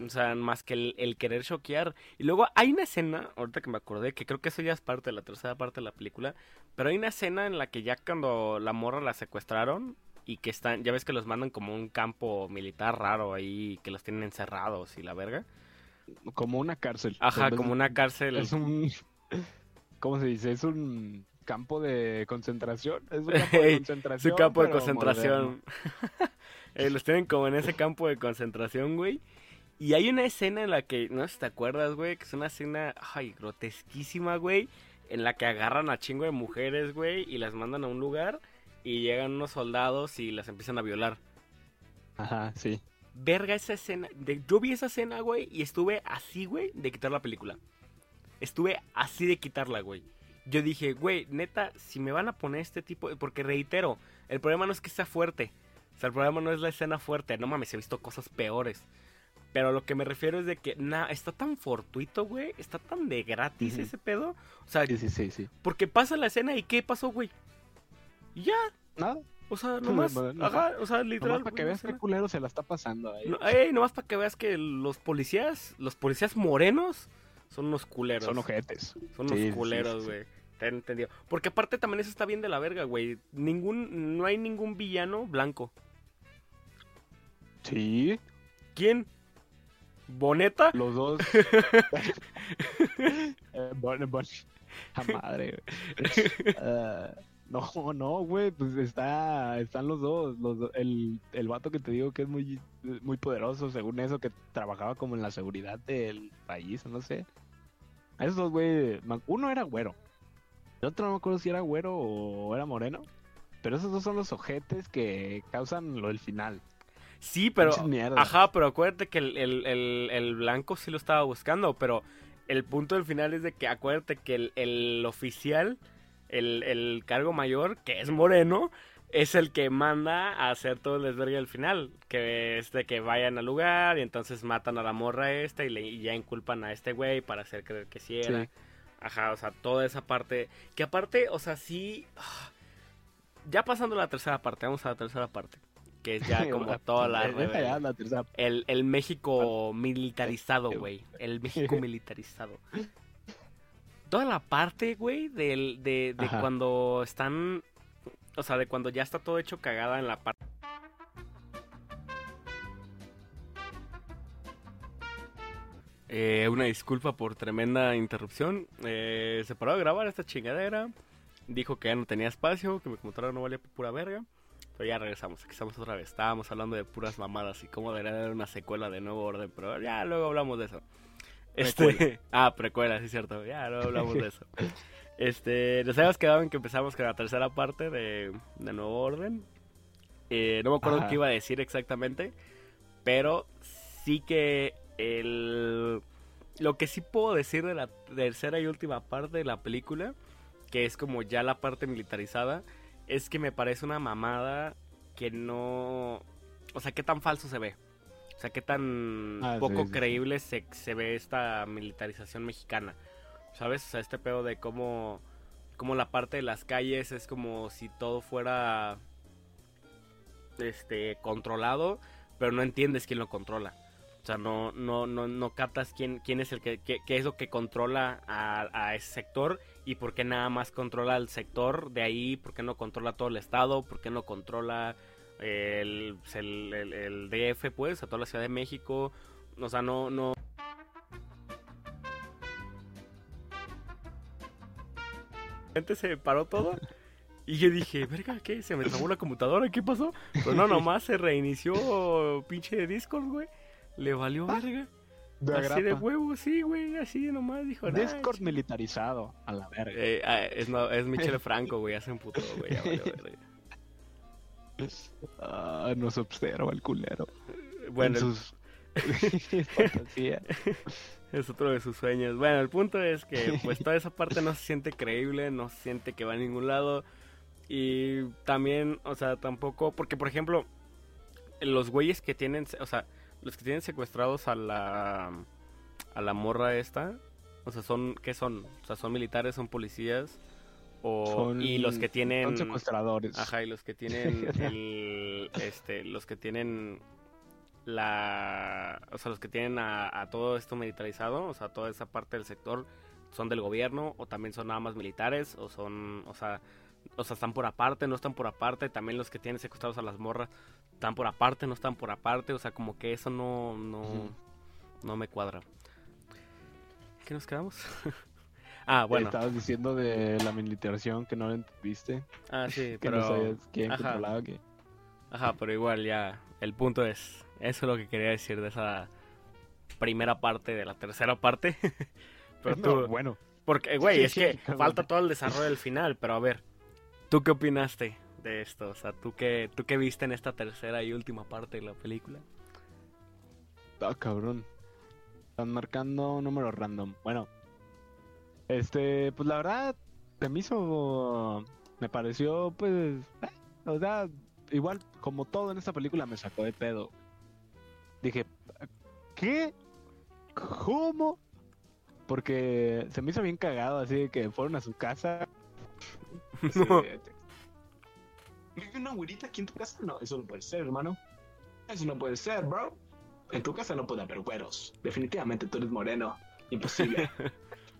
O sea, más que el, el querer choquear. Y luego hay una escena, ahorita que me acordé, que creo que eso ya es parte de la tercera parte de la película. Pero hay una escena en la que ya cuando la morra la secuestraron y que están, ya ves que los mandan como a un campo militar raro ahí, que los tienen encerrados y la verga. Como una cárcel. Ajá, como de- una cárcel. Es un... ¿Cómo se dice? Es un campo de concentración. Es un campo de concentración. Su campo de concentración. Eh, los tienen como en ese campo de concentración, güey. Y hay una escena en la que, no sé si te acuerdas, güey, que es una escena, ay, grotesquísima, güey. En la que agarran a chingo de mujeres, güey, y las mandan a un lugar. Y llegan unos soldados y las empiezan a violar. Ajá, sí. Verga esa escena. De, yo vi esa escena, güey, y estuve así, güey, de quitar la película. Estuve así de quitarla, güey. Yo dije, güey, neta, si me van a poner este tipo... Porque reitero, el problema no es que sea fuerte. O sea, el problema no es la escena fuerte. No mames, he visto cosas peores. Pero lo que me refiero es de que, nah, está tan fortuito, güey. Está tan de gratis ese pedo. O sea, Sí, sí, sí, sí. porque pasa la escena y ¿qué pasó, güey? Y ya, Nada. o sea, nomás, Bueno, ajá, o sea, literal. Nomás para que veas qué culero se la está pasando ahí. No, ey, nomás para que veas que los policías, los policías morenos, son unos culeros. Son ojetes. Son unos Sí, culeros, sí. güey. Te entendido. Porque aparte también eso está bien de la verga, güey. Ningún, no hay ningún villano blanco. Sí, ¿Quién? ¿Boneta? los dos. Eh, bon- bon- a madre, güey. Ah, no, no, güey, pues está, están los dos. Los do- el, el vato que te digo que es muy, muy poderoso, según eso, que trabajaba como en la seguridad del país, no sé. A esos dos, güey, uno era güero. El otro no me acuerdo si era güero o era moreno. Pero esos dos son los ojetes que causan lo del final. Sí, pero... Ajá, pero acuérdate que el, el- el- el blanco sí lo estaba buscando, pero el punto del final es de que acuérdate que el, el oficial, el, el cargo mayor, que es moreno, es el que manda a hacer todo el desvergue al final. Que es de que vayan al lugar y entonces matan a la morra esta y, le, y ya inculpan a este güey para hacer creer que sí era. Sí. Ajá, o sea, toda esa parte. Que aparte, o sea, sí. Ya pasando la tercera parte, vamos a la tercera parte. Que es ya como toda la. La tercera. El, el México militarizado, güey. El México militarizado. Toda la parte, güey, del- de, de Ajá. cuando están. O sea, de cuando ya está todo hecho cagada en la parte. Eh, una disculpa por tremenda interrupción. Eh, se paró de grabar esta chingadera. Dijo que ya no tenía espacio, que mi computadora no valía pura verga. Pero ya regresamos, aquí estamos otra vez. Estábamos hablando de puras mamadas y cómo debería haber una secuela de Nuevo Orden, pero ya luego hablamos de eso. Este, Precuela. ah, precuela, sí, cierto. Ya luego hablamos de eso. Este, nos habíamos quedado en que empezamos con la tercera parte de, de Nuevo Orden. Eh, no me acuerdo Ajá. qué iba a decir exactamente, pero sí que el lo que sí puedo decir de la tercera y última parte de la película, que es como ya la parte militarizada, es que me parece una mamada que no, o sea, qué tan falso se ve. O sea, qué tan Ah, poco sí, sí. creíble se, se ve esta militarización mexicana. ¿Sabes? O sea, este pedo de cómo, cómo la parte de las calles es como si todo fuera este controlado, pero no entiendes quién lo controla. O sea, no, no, no, no captas quién, quién es el que, qué, qué es lo que controla a, a ese sector y por qué nada más controla el sector de ahí, por qué no controla todo el estado, por qué no controla el, pues, el, el- el DF, pues, a toda la Ciudad de México. O sea, no, no. Antes se paró todo. Y yo dije, verga, ¿qué? ¿Se me trabó la computadora? ¿Qué pasó? Pero no, nomás se reinició pinche Discord, güey. Le valió verga. De así de huevo, sí, güey. Así nomás dijo, "Nah, Discord chi-". militarizado, a la verga. Eh, ah, es, no, es Michelle Franco, güey. Hace un puto, güey. Ah, nos observa el culero. Bueno, en sus es otro de sus sueños. Bueno, el punto es que pues toda esa parte no se siente creíble, no se siente que va a ningún lado. Y también, o sea, tampoco, porque por ejemplo, los güeyes que tienen, o sea, los que tienen secuestrados a la a la morra esta, o sea, son ¿qué son? O sea, son militares, son policías o Son- y los que tienen Son secuestradores. Ajá, y los que tienen el, este, los que tienen la, o sea, los que tienen a, a todo esto militarizado, o sea, toda esa parte del sector, son del gobierno o también son nada más militares o son, o sea, o sea, están por aparte, no están por aparte, también los que tienen secuestrados a las morras están por aparte, no están por aparte, o sea, como que eso no, no, Ujú. no me cuadra. ¿Qué nos quedamos? ah, bueno, Estabas diciendo de la militarización que no lo entendiste. ah, sí, Que pero... no sabías quién ajá. controlaba qué. Ajá, pero igual ya, el punto es, eso es lo que quería decir de esa primera parte, de la tercera parte. pero No, tú, bueno, porque, güey, es que Cabrón. falta todo el desarrollo del final, pero a ver, ¿tú qué opinaste de esto? O sea, ¿tú qué, ¿tú qué viste en esta tercera y última parte de la película? ah, cabrón. Están marcando números random. Bueno, este, pues la verdad, se me hizo. Me pareció, pues. eh, o sea, igual, como todo en esta película, me sacó de pedo. Dije, ¿qué? ¿Cómo? Porque se me hizo bien cagado, así que fueron a su casa. Así No. ¿Vive una güerita aquí en tu casa? No, eso no puede ser, hermano. Eso no puede ser, bro. En tu casa no puede haber güeros. Definitivamente tú eres moreno. Imposible.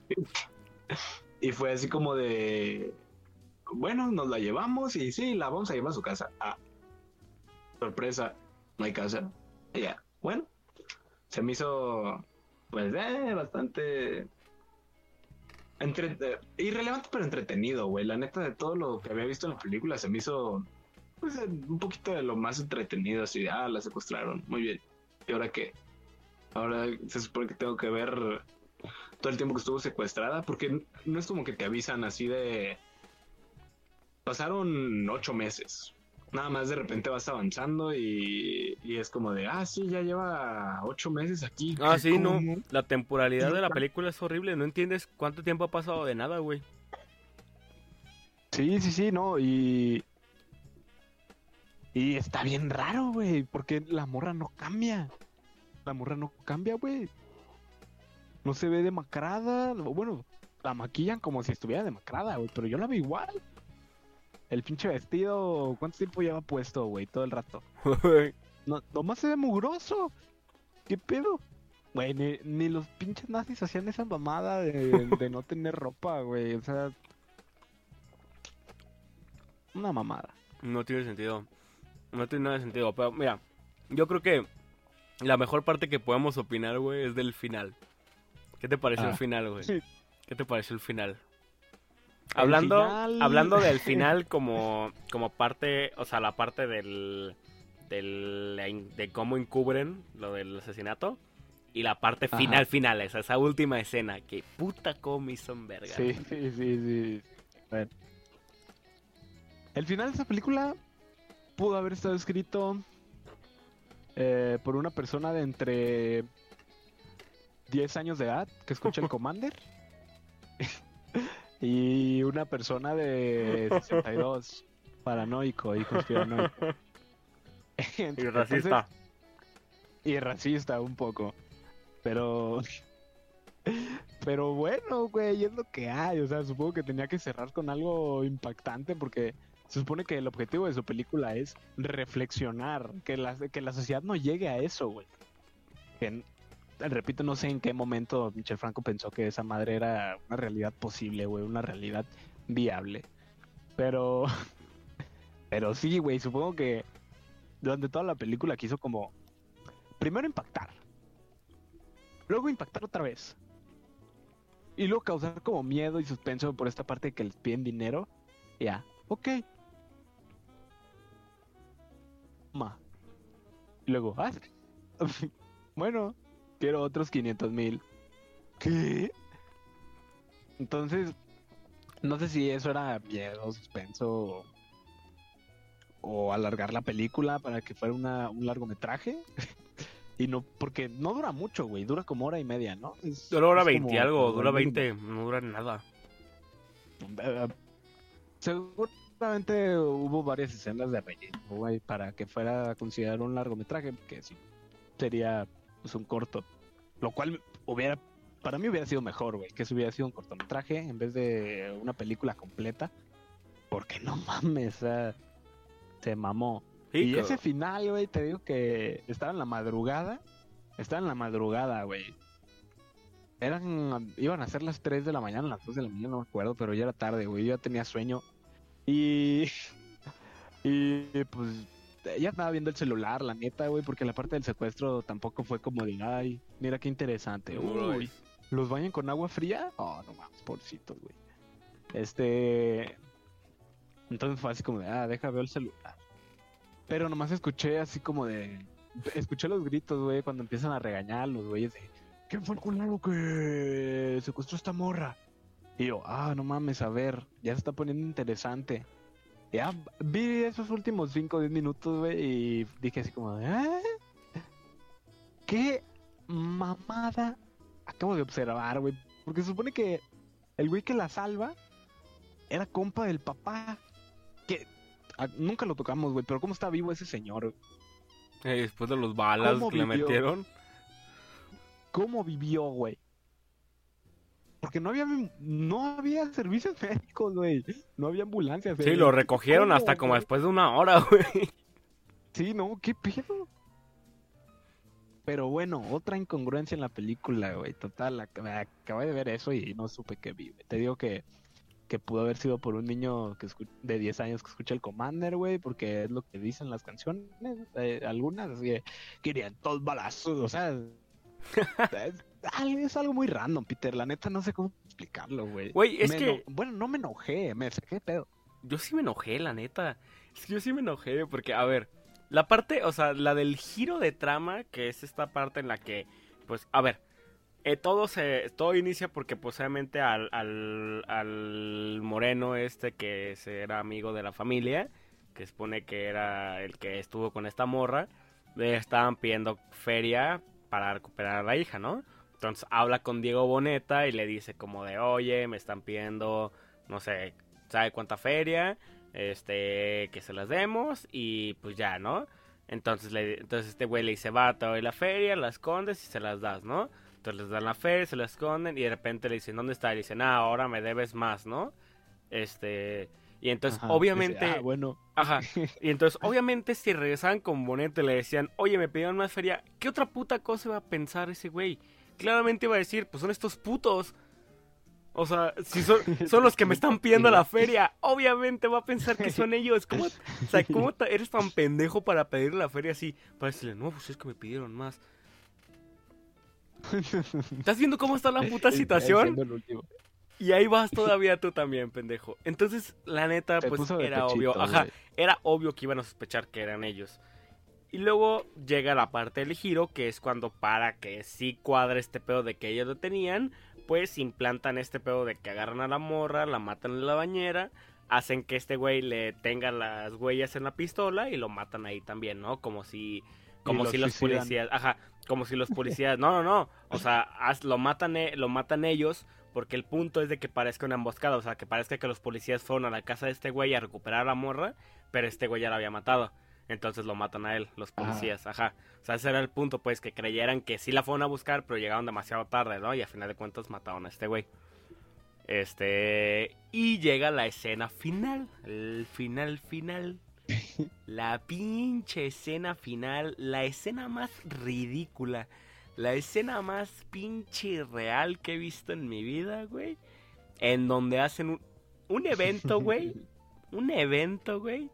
y fue así como de... Bueno, nos la llevamos y sí, la vamos a llevar a su casa. Ah, sorpresa, no hay casa. Y Ya, bueno. Se me hizo, pues, eh, bastante... Entre... eh, irrelevante pero entretenido, güey. La neta de todo lo que había visto en la película se me hizo pues eh, un poquito de lo más entretenido, así de, ah, la secuestraron, muy bien. ¿Y ahora qué? Ahora se supone que tengo que ver todo el tiempo que estuvo secuestrada, porque no es como que te avisan así de... Pasaron ocho meses. Nada más de repente vas avanzando y, y es como de, ah, sí, ya lleva ocho meses aquí. Ah, sí, no, la temporalidad de la película es horrible, no entiendes cuánto tiempo ha pasado de nada, güey. Sí, sí, sí, no, y... Y está bien raro, güey, porque la morra no cambia. La morra no cambia, güey. No se ve demacrada, bueno, la maquillan como si estuviera demacrada, güey, pero yo la veo igual. El pinche vestido, ¿cuánto tiempo lleva puesto, güey? Todo el rato. No, nomás se ve mugroso. ¿Qué pedo? Güey, ni, ni los pinches nazis hacían esa mamada de, de no tener ropa, güey. O sea. Una mamada. No tiene sentido. No tiene nada de sentido. Pero mira, yo creo que la mejor parte que podemos opinar, güey, es del final. ¿Qué te pareció el Ah, final, güey? sí. ¿Qué te pareció el final? Hablando, final- hablando del final como, como parte, o sea, la parte del, del de cómo encubren lo del asesinato y la parte Ajá. final, final, esa, esa última escena, que puta hizo en verga. Sí, sí, sí, sí. El final de esa película pudo haber estado escrito eh, por una persona de entre 10 años de edad que escucha el Commander y una persona de 62 paranoico y conspiranoico. Y racista. y racista un poco. Pero. Pero bueno, güey, es lo que hay. O sea, supongo que tenía que cerrar con algo impactante porque se supone que el objetivo de su película es reflexionar, que la, que la sociedad no llegue a eso, güey. Que, repito, no sé en qué momento Michel Franco pensó que esa madre era una realidad posible, güey, una realidad viable. Pero. Pero sí, güey, supongo que durante toda la película quiso como. Primero impactar. Luego impactar otra vez. Y luego causar como miedo y suspenso por esta parte de que les piden dinero. Ya, ok. Ma. Y luego, ah, bueno, quiero otros 500 mil. ¿Qué? Entonces, no sé si eso era miedo, suspenso o, o alargar la película para que fuera una, un largometraje. y no, porque no dura mucho, güey, dura como hora y media, ¿no? Es- Dura hora es 20 como- algo, como dura el mínimo. 20, no dura nada. Seguramente hubo varias escenas de relleno, güey, para que fuera considerado un largometraje, que sí sería pues, un corto. Lo cual hubiera, para mí hubiera sido mejor, güey, que eso hubiera sido un cortometraje en vez de una película completa. Porque no mames, se mamó. Y ese final, güey, te digo que estaba en la madrugada. Estaba en la madrugada, güey. Eran, iban a ser las 3 de la mañana, las 2 de la mañana, no me acuerdo, pero ya era tarde, güey. Yo ya tenía sueño. Y. Y pues. Ya estaba viendo el celular, la neta, güey, porque la parte del secuestro tampoco fue como de, ay, mira qué interesante. Uy, ¿los bañan con agua fría? Oh, no mames, pobrecitos, güey. Este. Entonces fue así como de, ah, deja, veo el celular. Pero nomás escuché así como de. Escuché los gritos, güey, cuando empiezan a regañar los güeyes de. ¿Quién fue el culero que secuestró a esta morra? Y yo, ah, no mames, a ver, ya se está poniendo interesante. Ya vi esos últimos 5 o 10 minutos, güey, y dije así como, ¿eh? ¿Qué mamada acabo de observar, güey? Porque se supone que el güey que la salva era compa del papá. Que ah, nunca lo tocamos, güey, pero ¿cómo está vivo ese señor? Eh, después de los balas ¿Cómo que le metieron. ¿Cómo vivió, güey? Porque no había no había servicios médicos, güey. No había ambulancias. Sí, güey. lo recogieron ¿Cómo, hasta como después de una hora, güey. Sí, no, ¿qué pedo? Pero bueno, otra incongruencia en la película, güey. Total, acabé de ver eso y no supe que vive. Te digo que, que pudo haber sido por un niño que de 10 años que escucha el Commander, güey, porque es lo que dicen las canciones, eh, algunas, así de 500 balazos, o sea... es, al- es algo muy random, Peter. La neta no sé cómo explicarlo, güey. Güey, es Me que- eno- Bueno, no me enojé, me saqué pedo. Yo sí me enojé, la neta. Es que yo sí me enojé porque, a ver, la parte, o sea, la del giro de trama, que es esta parte en la que, pues, a ver, eh, todo se, todo inicia porque, pues, obviamente al, al, al moreno este que era amigo de la familia, que supone que era el que estuvo con esta morra, le estaban pidiendo feria para recuperar a la hija, ¿no? Entonces habla con Diego Boneta y le dice como de, oye, me están pidiendo, no sé, ¿sabe cuánta feria? Este, que se las demos y pues ya, ¿no? Entonces, le, entonces este güey le dice, va, te doy la feria, la escondes y se las das, ¿no? Entonces les dan la fe, se la esconden y de repente le dicen, ¿dónde está? Y dicen, ah, ahora me debes más, ¿no? Este... Y entonces, Ajá, obviamente... dice, ah, bueno. Ajá. Y entonces, obviamente, si regresaban con Bonete, le decían, oye, me pidieron más feria, ¿qué otra puta cosa iba a pensar ese güey? Claramente iba a decir, pues son estos putos. O sea, si son, son los que me están pidiendo la feria, obviamente va a pensar que son ellos. ¿Cómo, o sea, ¿cómo eres tan pendejo para pedirle la feria así? Para decirle, no, pues es que me pidieron más. ¿Estás viendo cómo está la puta situación? Y ahí vas todavía tú también, pendejo. Entonces, la neta, pues era pechito, obvio. Ajá, era obvio que iban a sospechar que eran ellos. Y luego llega la parte del giro, que es cuando para que sí cuadre este pedo de que ellos lo tenían, pues implantan este pedo de que agarran a la morra, la matan en la bañera, hacen que este güey le tenga las huellas en la pistola y lo matan ahí también, ¿no? Como si como lo si los suicidan. policías, ajá, como si los policías, no, no, no, o sea, lo matan e- lo matan ellos porque el punto es de que parezca una emboscada, o sea, que parezca que los policías fueron a la casa de este güey a recuperar a la morra, pero este güey ya la había matado. Entonces lo matan a él, los Ajá. policías, ajá. O sea, ese era el punto, pues, que creyeran que sí la fueron a buscar, pero llegaron demasiado tarde, ¿no? Y a final de cuentas mataron a este güey. Este. Y llega la escena final. El final final. La pinche escena final. La escena más ridícula. La escena más pinche real que he visto en mi vida, güey. En donde hacen un, un evento, güey. Un evento, güey.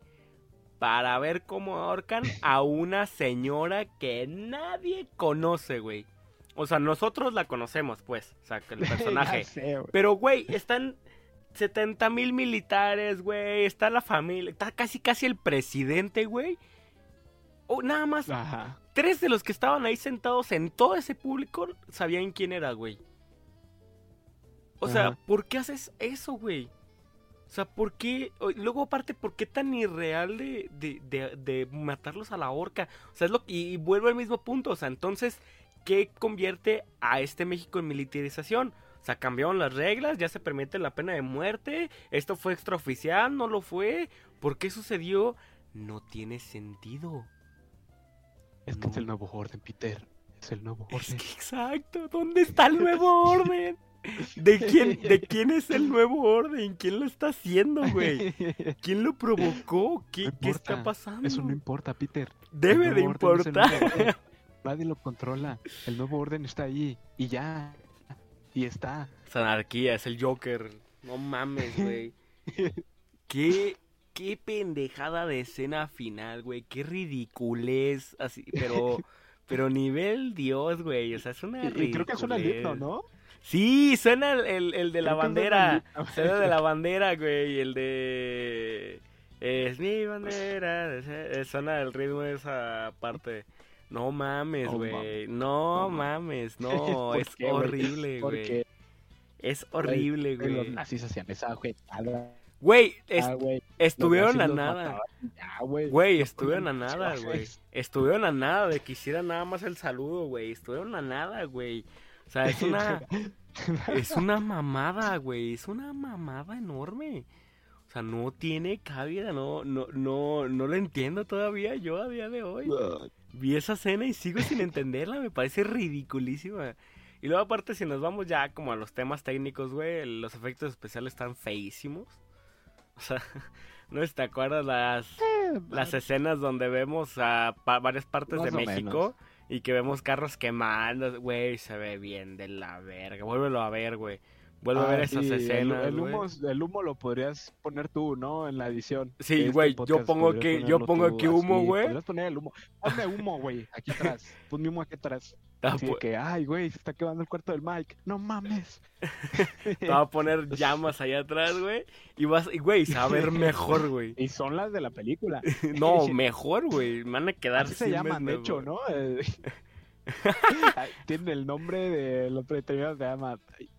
Para ver cómo ahorcan a una señora que nadie conoce, güey. O sea, nosotros la conocemos, pues. O sea, que el personaje. Ya sé, güey. Pero, güey, están 70 mil militares, güey. Está la familia. Está casi, casi el presidente, güey. O nada más, Ajá. tres de los que estaban ahí sentados en todo ese público sabían quién era, güey. O sea, Ajá. ¿por qué haces eso, güey? O sea, ¿por qué? Luego, aparte, ¿por qué tan irreal de, de, de- de matarlos a la horca? O sea, es lo y, y vuelvo al mismo punto. O sea, entonces, ¿qué convierte a este México en militarización? O sea, cambiaron las reglas, ya se permite la pena de muerte. Esto fue extraoficial, no lo fue. ¿Por qué sucedió? No tiene sentido. Es que es el nuevo orden, Peter. Es el nuevo Es orden. que exacto, ¿dónde está el nuevo orden? ¿De quién, ¿De quién es el nuevo orden? ¿Quién lo está haciendo, güey? ¿Quién lo provocó? ¿Qué, No qué está pasando? Eso no importa, Peter. Debe de es importar. Nadie lo controla. El nuevo orden está ahí. Y ya. Y está. Es anarquía, es el Joker. No mames, güey. Qué, qué pendejada de escena final, güey. Qué ridiculez. Así, pero, pero nivel Dios, güey. O sea, es una Y, y creo que el himno, ridiculez. ¿no? Sí, suena el, el- el de la bandera. Suena el de la bandera, güey. El de. Es mi bandera. eh, Suena el ritmo de esa parte. No mames, güey. No mames, no. ¿Por Es qué, horrible, güey. Es horrible, güey, los nazis hacían esa. Güey, es- Ah, güey. Estuvieron a nada. güey. Estuvieron a nada, güey. Estuvieron a nada de que hicieran nada más el saludo, güey. Estuvieron a nada, güey. O sea, es una. Es una mamada, güey. Es una mamada enorme. O sea, no tiene cabida, no, no, no, no lo entiendo todavía yo a día de hoy. Vi esa escena y sigo sin entenderla, me parece ridiculísima. Y luego aparte si nos vamos ya como a los temas técnicos, güey, los efectos especiales están feísimos. O sea, no sé si te acuerdas las, las escenas donde vemos a pa- varias partes de México y que vemos carros quemando, güey, se ve bien de la verga. Vuélvelo a ver, güey. Vuelve a ver Ah, esas sí, escenas, El, humo, el humo lo podrías poner tú, ¿no? En la edición. Sí, de este güey, yo pongo que- yo pongo que humo, güey. Podrías poner el humo. Ponme humo, güey, aquí atrás. Ponme humo aquí atrás. Así de que, ay, güey, se está quemando el cuarto del Mike. No mames. te va a poner llamas allá atrás, güey. Y vas, y güey, se va a ver mejor, güey. Y son las de la película. No, mejor, güey. Van a quedar Así se llaman, de hecho. ¿no? Tienen el nombre de los predeterminados, se llama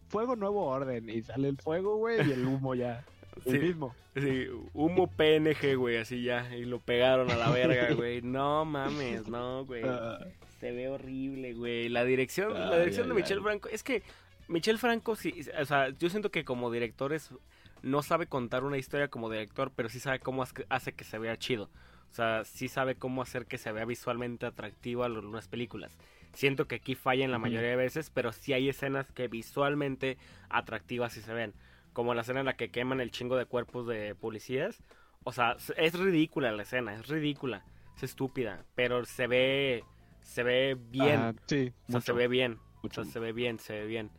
Fuego Nuevo Orden. Y sale el fuego, güey, y el humo ya. El Sí. mismo. Sí, humo PNG, güey, así ya. Y lo pegaron a la verga, güey. No mames, no, güey. Ah, Se ve horrible, güey. La dirección, la dirección de Michelle. Franco, es que Michelle Franco sí, o sea, yo siento que como director es, no sabe contar una historia como director, pero sí sabe cómo hace- que se vea chido. O sea, sí sabe cómo hacer que se vea visualmente atractivo a algunas películas. Siento que aquí falla en la mayoría de veces, pero sí hay escenas que visualmente atractivas sí se ven. Como la escena en la que queman el chingo de cuerpos de policías. O sea, es ridícula la escena, es ridícula, es estúpida, pero se ve, se ve bien. Sí, O sea, se ve bien. O mucho. sea, se ve bien, se ve bien.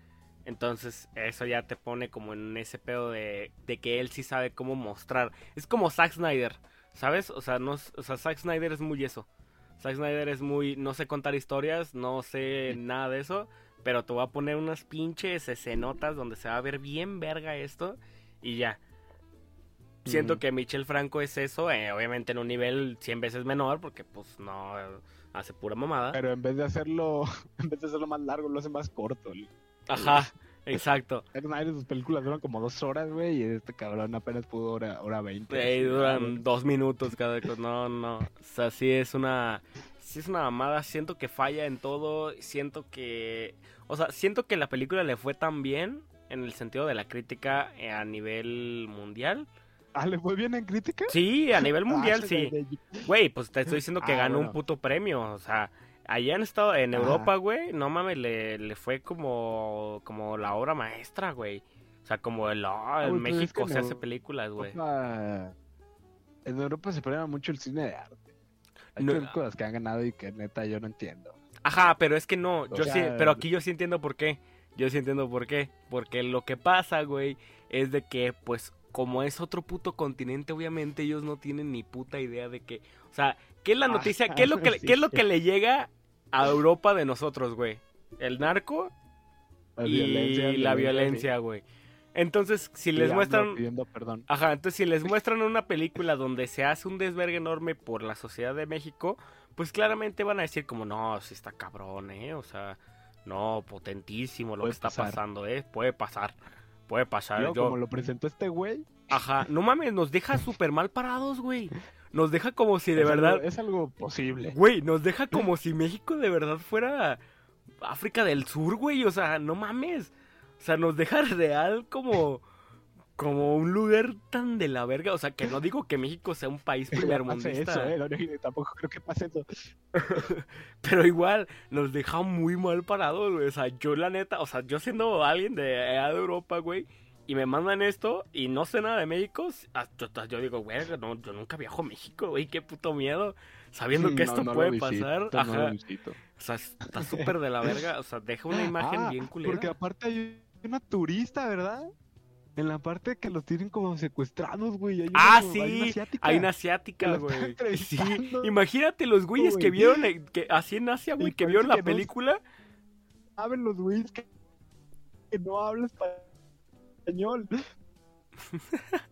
Entonces, eso ya te pone como en ese pedo de, de que él sí sabe cómo mostrar. Es como Zack Snyder, ¿sabes? O sea, no, o sea, Zack Snyder es muy eso. Zack Snyder es muy, no sé contar historias, no sé nada de eso, pero te voy a poner unas pinches escenotas donde se va a ver bien verga esto y ya. Siento que Michel Franco es eso, eh, obviamente en un nivel 100 veces menor, porque pues no eh, hace pura mamada. Pero en vez de hacerlo, en vez de hacerlo más largo, lo hace más corto. el- Ajá, exacto. Zack Snyder, sus películas duran como dos horas, güey, y este cabrón apenas pudo hora, hora veinte. Ey, así, duran ah, dos minutos cada cosa. No, no. O sea, sí es una. Sí es una mamada. Siento que falla en todo. Siento que. O sea, siento que la película le fue tan bien. En el sentido de la crítica eh, a nivel mundial. Ah, ¿le fue bien en crítica? Sí, a nivel mundial Ah, sí. de- de- Güey, pues te estoy diciendo que Ah, ganó un puto premio. O sea, allá en estado, en Ah. Europa, güey, no mames, le, le fue como, como la obra maestra, güey. O sea, como el, ah, en güey, pero es México que se no- hace películas, güey. En Europa se premia mucho el cine de arte. Hay No- películas que han ganado y que neta yo no entiendo. Ajá, pero es que no, O yo sí, pero aquí yo sí entiendo por qué. Yo sí entiendo por qué. Porque lo que pasa, güey, es de que, pues, como es otro puto continente, obviamente ellos no tienen ni puta idea de que. O sea, ¿qué es la Ah, noticia? ¿Qué es lo que, sí. qué es lo que le llega a Europa de nosotros, güey? El narco La y violencia, la violencia, güey. Entonces, si les muestran. pidiendo perdón. Ajá, entonces si les muestran una película donde se hace un desvergue enorme por la sociedad de México, pues claramente van a decir como, no, si está cabrón, ¿eh? O sea, no, potentísimo lo Puede que está pasar. pasando, ¿eh? Puede pasar, puede pasar. Yo, como lo presentó este güey, Ajá, no mames, nos deja súper mal parados, güey. Nos deja como si de es verdad, algo- es algo posible. güey, nos deja como si México de verdad fuera África del Sur, güey. O sea, no mames. O sea, nos deja real como como un lugar tan de la verga. O sea, que no digo que México sea un país No primermundista. eso, eh, no, no, tampoco creo que pase eso. Pero igual, nos deja muy mal parados, güey. O sea, yo la neta, o sea, yo siendo alguien de de Europa, güey, y me mandan esto y no sé nada de México, hasta yo digo, güey, no, yo nunca viajo a México, güey, qué puto miedo. Sabiendo que No, esto no puede visito, pasar, ajá. O sea, está súper de la verga. O sea, deja una imagen Ah, bien culera. Porque aparte hay una turista, ¿verdad? En la parte que los tienen como secuestrados, güey. hay una- Ah, hay una sí, asiática. hay una asiática, güey. Sí, imagínate los güeyes que vieron, eh, que así en Asia, güey, Y que vieron la que no- película. Saben los güeyes que, que no hablan español.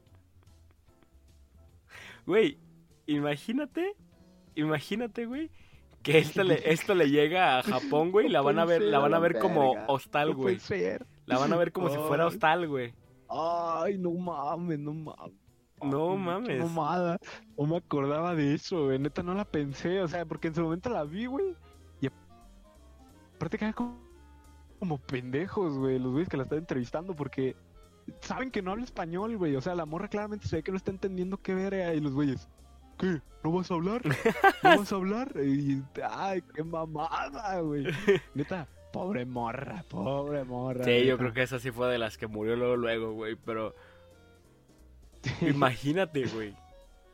Güey, imagínate, imagínate, güey, que esto le, esto le llega a Japón, güey, y la van a ver, la van a ver como hostal, güey. La van a ver como si fuera hostal, güey. Ay, no mames, no mames. No mames. No me acordaba de eso, güey. Neta, no la pensé. O sea, porque en su momento la vi, güey. Y aparte quedan como, como pendejos, güey. Los güeyes que la están entrevistando porque saben que no habla español, güey. O sea, la morra claramente se ve que no está entendiendo qué verga. Y los güeyes, ¿qué? ¿No vas a hablar? ¿No vas a hablar? Y, ay, qué mamada, güey. Neta, pobre morra, pobre morra. Sí, yo creo que esa sí fue de las que murió luego, luego, güey, pero... Imagínate, güey.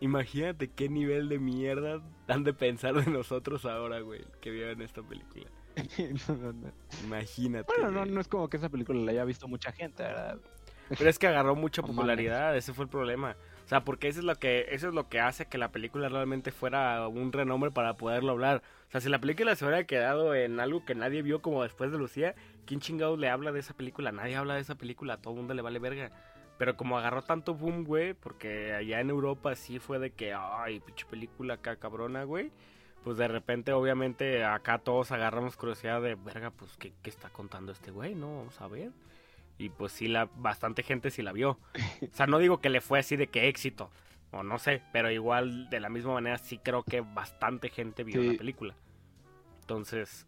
Imagínate qué nivel de mierda han de pensar de nosotros ahora, güey, que vieron esta película. No, no, no. Imagínate. Bueno, no, no es como que esa película la haya visto mucha gente, ¿verdad? Pero es que agarró mucha popularidad, ese fue el problema. O sea, porque eso es lo que eso es lo que hace que la película realmente fuera un renombre para poderlo hablar. O sea, si la película se hubiera quedado en algo que nadie vio como después de Lucía, ¿quién chingados le habla de esa película? Nadie habla de esa película, a todo el mundo le vale verga. Pero como agarró tanto boom, güey, porque allá en Europa sí fue de que, ay, pinche película acá cabrona, güey. Pues de repente, obviamente, acá todos agarramos curiosidad de, verga, pues, ¿qué, qué está contando este güey? No, vamos a ver. Y pues sí, la, bastante gente sí la vio. O sea, no digo que le fue así de que éxito, o no sé, pero igual de la misma manera sí creo que bastante gente vio Sí. la película. Entonces,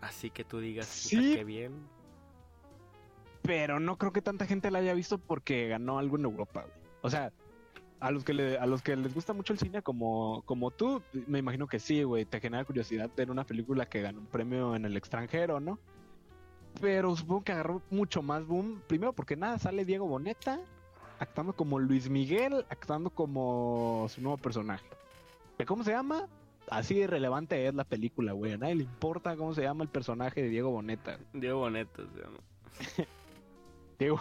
así que tú digas, Sí. qué bien. Pero no creo que tanta gente la haya visto porque ganó algo en Europa, güey. O sea, a los que le- a los que les gusta mucho el cine como, como tú, me imagino que sí, güey, te genera curiosidad ver una película que ganó un premio en el extranjero, ¿no? Pero supongo que agarró mucho más boom, primero porque nada, sale Diego Boneta actuando como Luis Miguel, actuando como su nuevo personaje. ¿De ¿Cómo se llama? Así de relevante es la película, güey. A nadie le importa cómo se llama el personaje de Diego Boneta. Diego Boneta se llama. Diego,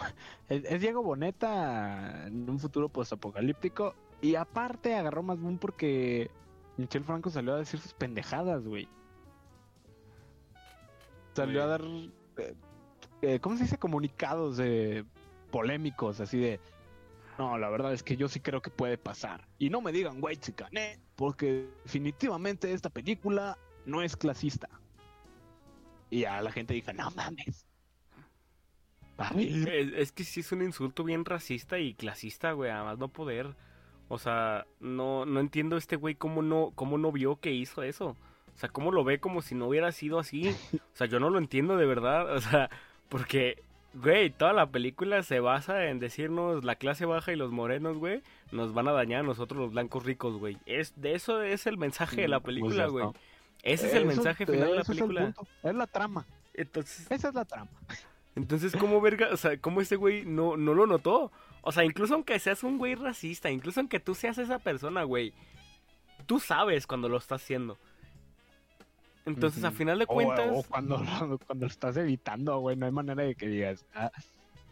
es, es Diego Boneta en un futuro postapocalíptico. Y aparte agarró más boom porque Michel Franco salió a decir sus pendejadas, güey. Salió a dar, eh, eh, ¿cómo se dice? Comunicados de polémicos, así de, no, la verdad es que yo sí creo que puede pasar. Y no me digan, güey, chicané, porque definitivamente esta película no es clasista. Y a la gente dijo, no mames. Es que sí es un insulto bien racista y clasista, güey, además no poder. O sea, no, no entiendo este güey cómo no, cómo no vio que hizo eso. O sea, cómo lo ve como si no hubiera sido así. O sea, yo no lo entiendo de verdad. O sea, porque, güey, toda la película se basa en decirnos la clase baja y los morenos, güey, nos van a dañar a nosotros los blancos ricos, güey. Es, de eso es el mensaje de la Pues película, güey. Ese es el Eso- mensaje final de la eso es el película. punto. Es la trama. Entonces, Esa es la trama. entonces, ¿cómo verga? O sea, ¿cómo ese güey no, no lo notó? O sea, incluso aunque seas un güey racista, incluso aunque tú seas esa persona, güey, tú sabes cuando lo estás haciendo. Entonces, a Ujú. final de cuentas, O, cuando, cuando lo estás evitando, güey, no hay manera de que digas. ah,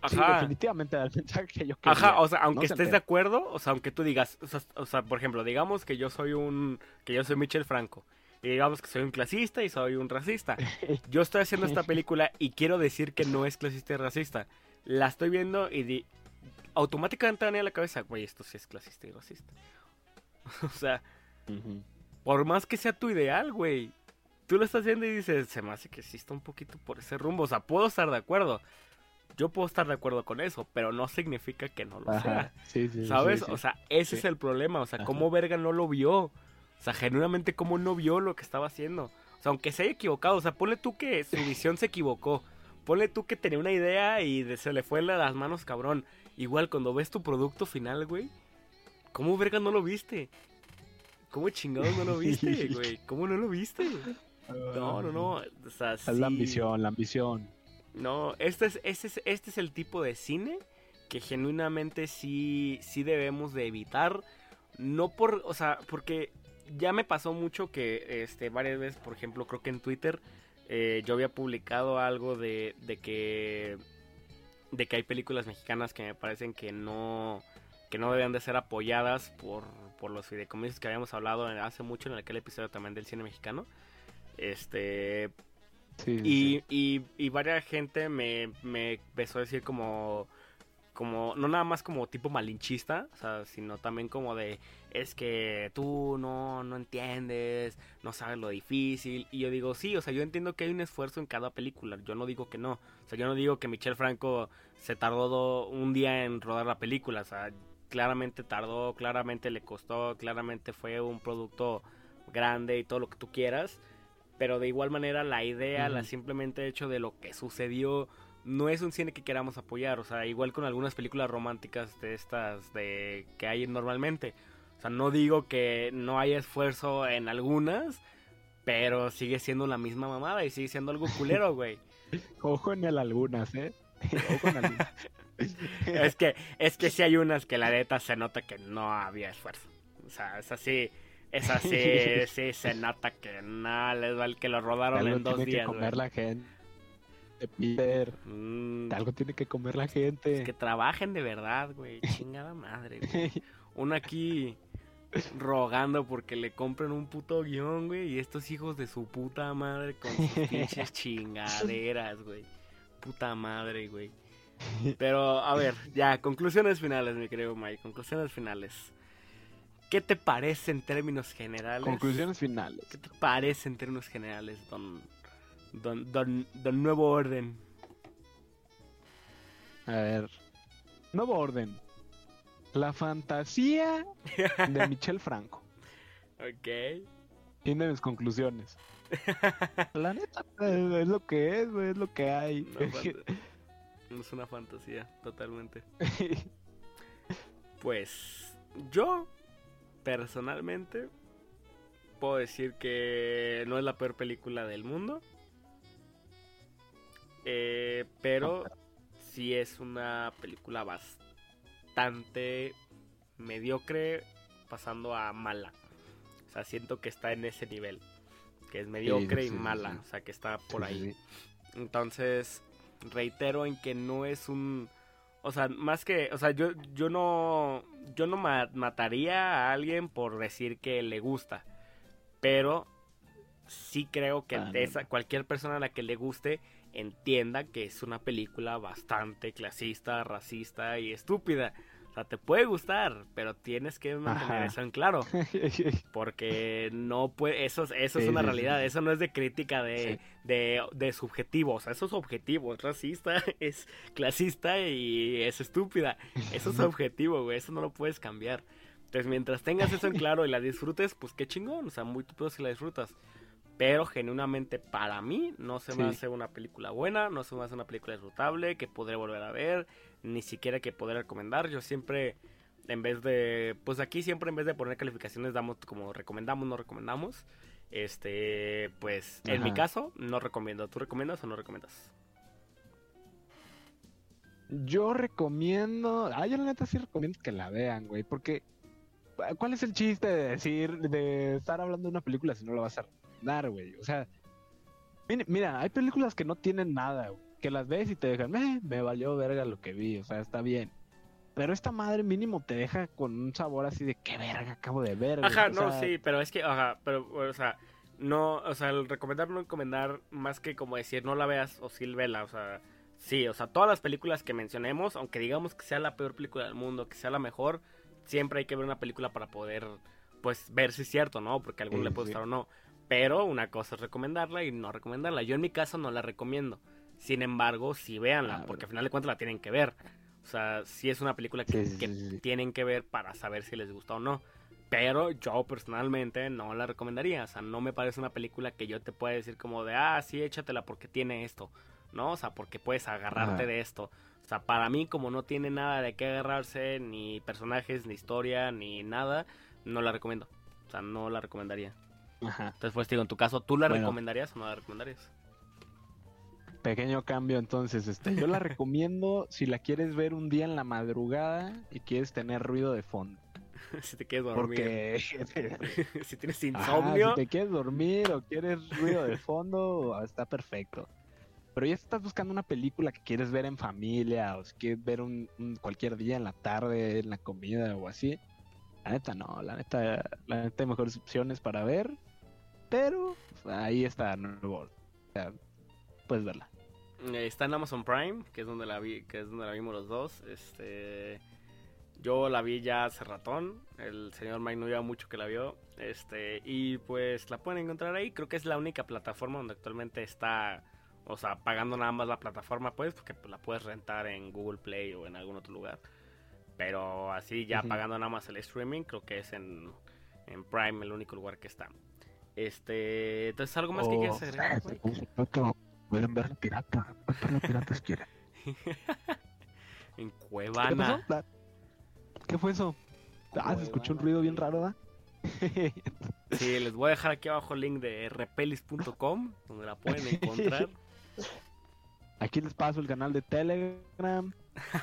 sí, ajá, definitivamente da el mensaje que yo quería. ajá, o sea, aunque No se estés de acuerdo, o sea, aunque tú digas, o sea, o sea, por ejemplo, digamos que yo soy un, que yo soy Michel Franco, y digamos que soy un clasista y soy un racista. Yo estoy haciendo esta película y quiero decir que no es clasista y racista. La estoy viendo y di- automáticamente me viene a la cabeza, güey, esto sí es clasista y racista. o sea, por más que sea tu ideal, güey, tú lo estás viendo y dices, se me hace que sí está un poquito por ese rumbo. O sea, puedo estar de acuerdo. Yo puedo estar de acuerdo con eso, pero no significa que no lo sea. Sí, sí, ¿Sabes? sí. O sea, ese es el problema. O sea, Ajá. ¿cómo verga no lo vio? O sea, genuinamente, ¿cómo no vio lo que estaba haciendo? O sea, aunque se haya equivocado, o sea, ponle tú que su visión se equivocó. Ponle tú que tenía una idea y se le fue las manos, cabrón. Igual, cuando ves tu producto final, güey, ¿cómo verga no lo viste? ¿Cómo chingados no lo viste, güey? ¿Cómo no lo viste? No, no, no. O sea, Es la ambición, la ambición. No, este es, este es, este es el tipo de cine que genuinamente sí, sí debemos de evitar. No por, o sea, porque ya me pasó mucho que este, varias veces, por ejemplo, creo que en Twitter eh, yo había publicado algo de, de que de que hay películas mexicanas que me parecen que no que no deben de ser apoyadas por, por los fideicomisos que habíamos hablado en- hace mucho en aquel episodio también del cine mexicano. Este, Sí, sí, y, y, y varias gente me, me empezó a decir como, como, no nada más como tipo malinchista, o sea, sino también como de, es que tú no, no entiendes, no sabes lo difícil. Y yo digo, sí, o sea, yo entiendo que hay un esfuerzo en cada película, yo no digo que no. O sea, yo no digo que Michel Franco se tardó un día en rodar la película, o sea, claramente tardó, claramente le costó, claramente fue un producto grande y todo lo que tú quieras. Pero de igual manera la idea, la simplemente hecho de lo que sucedió, no es un cine que queramos apoyar. O sea, igual con algunas películas románticas de estas de que hay normalmente. O sea, no digo que no haya esfuerzo en algunas, pero sigue siendo la misma mamada y sigue siendo algo culero, güey. Ojo en el algunas, ¿eh? Ojo en algunas. es que es que sí hay unas que la neta se nota que no había esfuerzo. O sea, es así, es así, sí se nota que nada les va el que lo rodaron algo en dos tiene que días. comer güey. la gente. Peter, Mm, algo tiene que comer la gente. que trabajen de verdad, güey. Chingada madre, güey. Uno aquí rogando porque le compren un puto guion, güey. Y estos hijos de su puta madre con sus pinches chingaderas, güey. Puta madre, güey. Pero, a ver, ya, conclusiones finales, mi querido Mike. Conclusiones finales. ¿Qué te parece en términos generales? Conclusiones finales. ¿Qué te parece en términos generales, don, don, don, don Nuevo Orden? A ver. Nuevo orden. La fantasía de Michel Franco. Ok. Tiene mis conclusiones. La neta, eh, es lo que es, es lo que hay. Es una fantasía, totalmente. Pues yo, personalmente, puedo decir que no es la peor película del mundo. Eh, pero sí es una película bastante mediocre pasando a mala. O sea, siento que está en ese nivel. Que es mediocre y mala. O sea, que está por ahí. Entonces, reitero en que no es un... O sea, más que... O sea, yo, yo no... Yo no mataría a alguien por decir que le gusta. Pero sí creo que ah, esa, cualquier persona a la que le guste entienda que es una película bastante clasista, racista y estúpida sea, te puede gustar, pero tienes que mantener eso en claro. Porque no puede, eso, eso es una realidad, eso no es de crítica de, de, de, subjetivo, o sea, eso es objetivo, es racista, es clasista y es estúpida. Eso es objetivo, güey, eso no lo puedes cambiar. Entonces, mientras tengas eso en claro y la disfrutes, pues qué chingón, o sea, muy tú si la disfrutas. Pero genuinamente para mí no se me hace una película buena, no se me hace una película disfrutable, que podré volver a ver, ni siquiera que poder recomendar. Yo siempre, en vez de, pues aquí siempre en vez de poner calificaciones damos como recomendamos, no recomendamos. Este, pues en mi caso no recomiendo. ¿Tú recomiendas o no recomiendas? Yo recomiendo, ah, yo la neta sí recomiendo que la vean, güey, porque ¿cuál es el chiste de decir, de estar hablando de una película si no la vas a recomendar, güey? O sea, mira, hay películas que no tienen nada, güey que las ves y te dejan, eh, me valió verga lo que vi, o sea, está bien. Pero esta madre mínimo te deja con un sabor así de qué verga acabo de ver. Ajá, no, sí, pero es que, ajá, pero, o sea, no, o sea, el recomendar, no recomendar, más que como decir, no la veas o sí vela, o sea, sí, o sea, todas las películas que mencionemos, aunque digamos que sea la peor película del mundo, que sea la mejor, siempre hay que ver una película para poder, pues, ver si es cierto, ¿no? Porque a alguno le puede gustar o no. Pero una cosa es recomendarla y no recomendarla. Yo en mi caso no la recomiendo. Sin embargo, sí véanla, porque al final de cuentas la tienen que ver. O sea, sí es una película que, tienen que ver para saber si les gusta o no. Pero yo personalmente no la recomendaría. O sea, no me parece una película que yo te pueda decir como de, ah, sí, échatela porque tiene esto. ¿No? O sea, porque puedes agarrarte de esto. O sea, para mí, como no tiene nada de qué agarrarse, ni personajes, ni historia, ni nada, no la recomiendo. O sea, no la recomendaría. Ajá. Entonces, pues digo, en tu caso, ¿tú la recomendarías o no la recomendarías? Pequeño cambio entonces, este, yo la recomiendo si la quieres ver un día en la madrugada y quieres tener ruido de fondo. si te quieres dormir. Porque si tienes insomnio. si te quieres dormir o quieres ruido de fondo, está perfecto. Pero ya estás buscando una película que quieres ver en familia o si quieres ver un, cualquier día en la tarde, en la comida o así. La neta no, la neta, la neta hay mejores opciones para ver. Pero ahí está. O sea, puedes verla. Eh, está en Amazon Prime, que es donde la vi, que es donde la vimos los dos. Este, yo la vi ya hace ratón. El señor Mike no lleva mucho que la vio. Este, y pues la pueden encontrar ahí. Creo que es la única plataforma donde actualmente está, o sea, pagando nada más la plataforma, pues, porque la puedes rentar en Google Play o en algún otro lugar. Pero así ya pagando nada más el streaming, creo que es en, en Prime el único lugar que está. Este, entonces algo más que oh, quieras agregar. Pueden ver pirata. ¿Cuántos piratas quieren? en Cuevana. ¿Qué, fue eso? Ah, se escuchó un ruido bien raro, ¿verdad? sí, les voy a dejar aquí abajo el link de repelis.com, donde la pueden encontrar. Aquí les paso el canal de Telegram.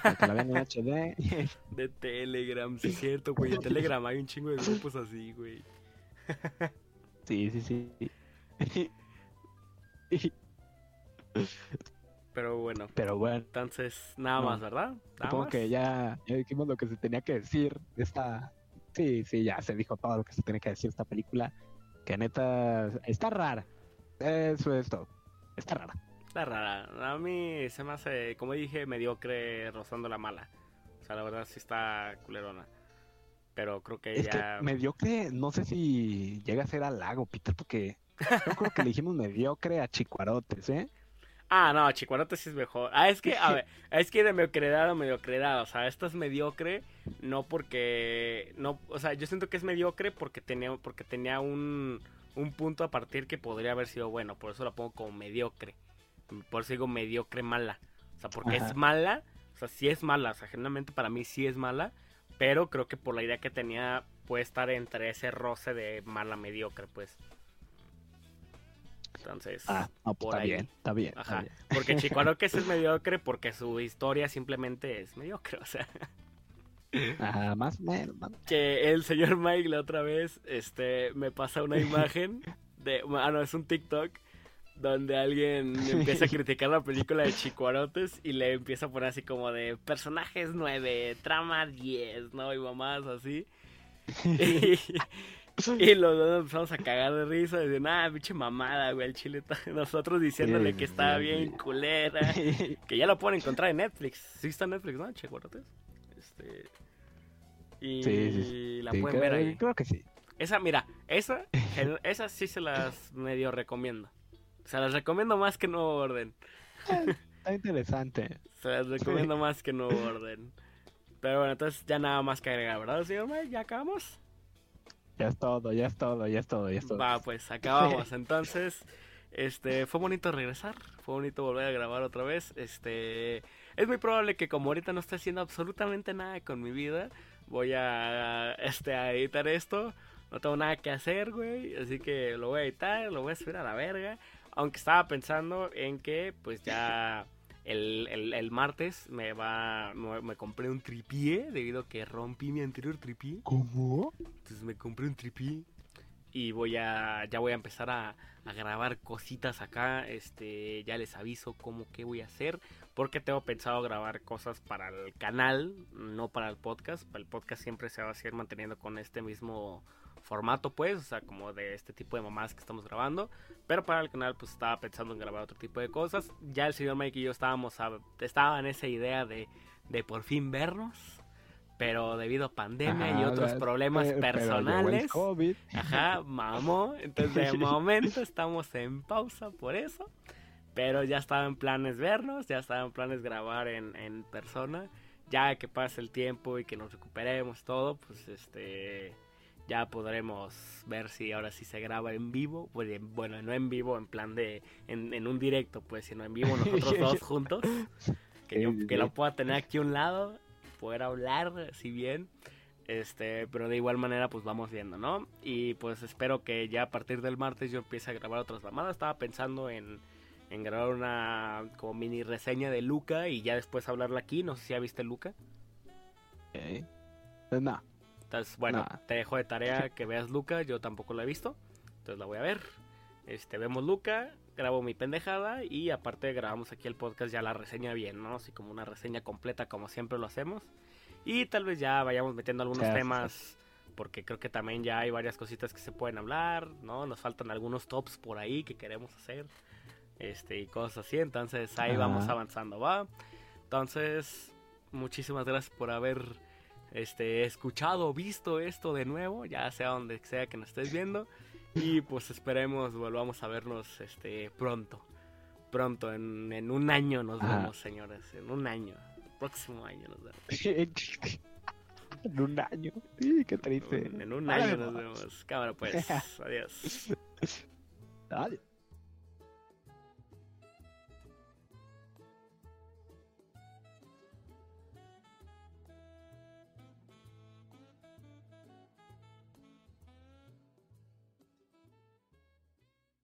Para que la vean en HD. De Telegram, sí es cierto, güey. En Telegram hay un chingo de grupos así, güey. Sí, sí, sí. Pero bueno. Pero bueno. Entonces, nada más, ¿verdad? supongo que ya, dijimos lo que se tenía que decir. Esta, sí, sí, ya se dijo todo lo que se tenía que decir esta película. Que neta, está rara. Eso es todo. Está rara. Está rara. A mí se me hace, como dije, mediocre rozando la mala. O sea, la verdad sí está culerona. Pero creo que es ya. Que mediocre, no sé si llega a ser halago, Peter, porque yo creo que le dijimos mediocre a Chicuarotes, ¿eh? Ah, no, Chicuarotes sí es mejor. Ah, es que, a ver, es que de mediocridad a mediocridad, o sea, esto es mediocre, no porque, no, o sea, yo siento que es mediocre porque tenía, porque tenía un, un punto a partir que podría haber sido bueno, por eso la pongo como mediocre, por eso digo mediocre mala, o sea, porque es mala, o sea, sí es mala, o sea, generalmente para mí sí es mala, pero creo que por la idea que tenía puede estar entre ese roce de mala mediocre, pues. Entonces, Ah, no, pues por está ahí. bien, está bien. está Ajá. bien. Porque es mediocre porque su historia simplemente es mediocre. O sea, Ajá, más menos. que el señor Mike la otra vez este, me pasa una imagen de. Ah, no, es un TikTok donde alguien empieza a criticar la película de Chicuarotes y le empieza a poner así como de personajes 9, trama 10, ¿no? Y mamás así. Y, y los dos nos empezamos a cagar de risa, de ah, pinche mamada, güey, el chile. está-". Nosotros diciéndole Sí, que está sí, bien culera. Que ya lo pueden encontrar en Netflix. Sí está en Netflix, ¿no? Chicuarotes. Este. Y Sí, la pueden creo, ver ahí. creo que sí. Esa, mira, esa, esa sí se las medio recomiendo. Se las recomiendo más que Nuevo Orden. Está interesante. Se las recomiendo más que Nuevo Orden. Pero bueno, entonces ya nada más que agregar, ¿verdad, señor Mike? ¿Ya acabamos? Ya es todo, ya es todo, ya es todo, ya es todo. Va, pues acabamos. Entonces, este, fue bonito regresar, fue bonito volver a grabar otra vez. Este, es muy probable que como ahorita no estoy haciendo absolutamente nada con mi vida, voy a, este, a editar esto. No tengo nada que hacer, güey, así que lo voy a editar, lo voy a subir a la verga. Aunque estaba pensando en que, pues ya el, el, el martes me va, me, me compré un tripié debido a que rompí mi anterior tripié. ¿Cómo? Entonces me compré un tripié y voy a ya voy a empezar a, grabar cositas acá. Este, ya les aviso cómo qué voy a hacer porque tengo pensado grabar cosas para el canal, no para el podcast. El podcast siempre se va a seguir manteniendo con este mismo formato, pues, o sea, como de este tipo de mamás que estamos grabando. Pero para el canal, pues estaba pensando en grabar otro tipo de cosas. Ya el señor Mike y yo estábamos a, estaba en esa idea de, de por fin vernos. Pero debido a pandemia y Ajá, otros la- problemas el personales, COVID. Ajá, mamó. Entonces de momento estamos en pausa por eso. Pero ya estaba en planes vernos, ya estaba en planes grabar en, en persona. Ya que pase el tiempo y que nos recuperemos todo, pues este ya podremos ver si ahora sí se graba en vivo. Pues, en- Bueno, no en vivo, en plan de en, en un directo, pues, sino en vivo nosotros dos juntos. Que yo que lo pueda tener aquí a un lado, poder hablar, si bien. Este, pero de igual manera, pues vamos viendo, ¿no? Y pues espero que ya a partir del martes yo empiece a grabar otras mamadas. Estaba pensando en, en grabar una como mini reseña de Luca y ya después hablarla aquí. No sé si ya viste Luca. Ok. Pues no. Entonces, bueno, Nah. te dejo de tarea que veas Luca. Yo tampoco la he visto. Entonces la voy a ver. Este, vemos Luca, grabo mi pendejada y aparte grabamos aquí el podcast ya la reseña bien, ¿no? Así como una reseña completa como siempre lo hacemos. Y tal vez ya vayamos metiendo algunos Sí, sí, temas porque creo que también ya hay varias cositas que se pueden hablar, ¿no? Nos faltan algunos tops por ahí que queremos hacer. Este, y cosas así, entonces ahí vamos avanzando, ¿va? Entonces, muchísimas gracias por haber este, escuchado, visto esto de nuevo, ya sea donde sea que nos estés viendo. Y pues esperemos volvamos a vernos este, pronto. Pronto, en, en un año nos vemos, señores. En un año. próximo año nos vemos. en un año. Sí, qué triste. En un Nos año nos vemos. vemos. Cámara pues. Adiós. Adiós.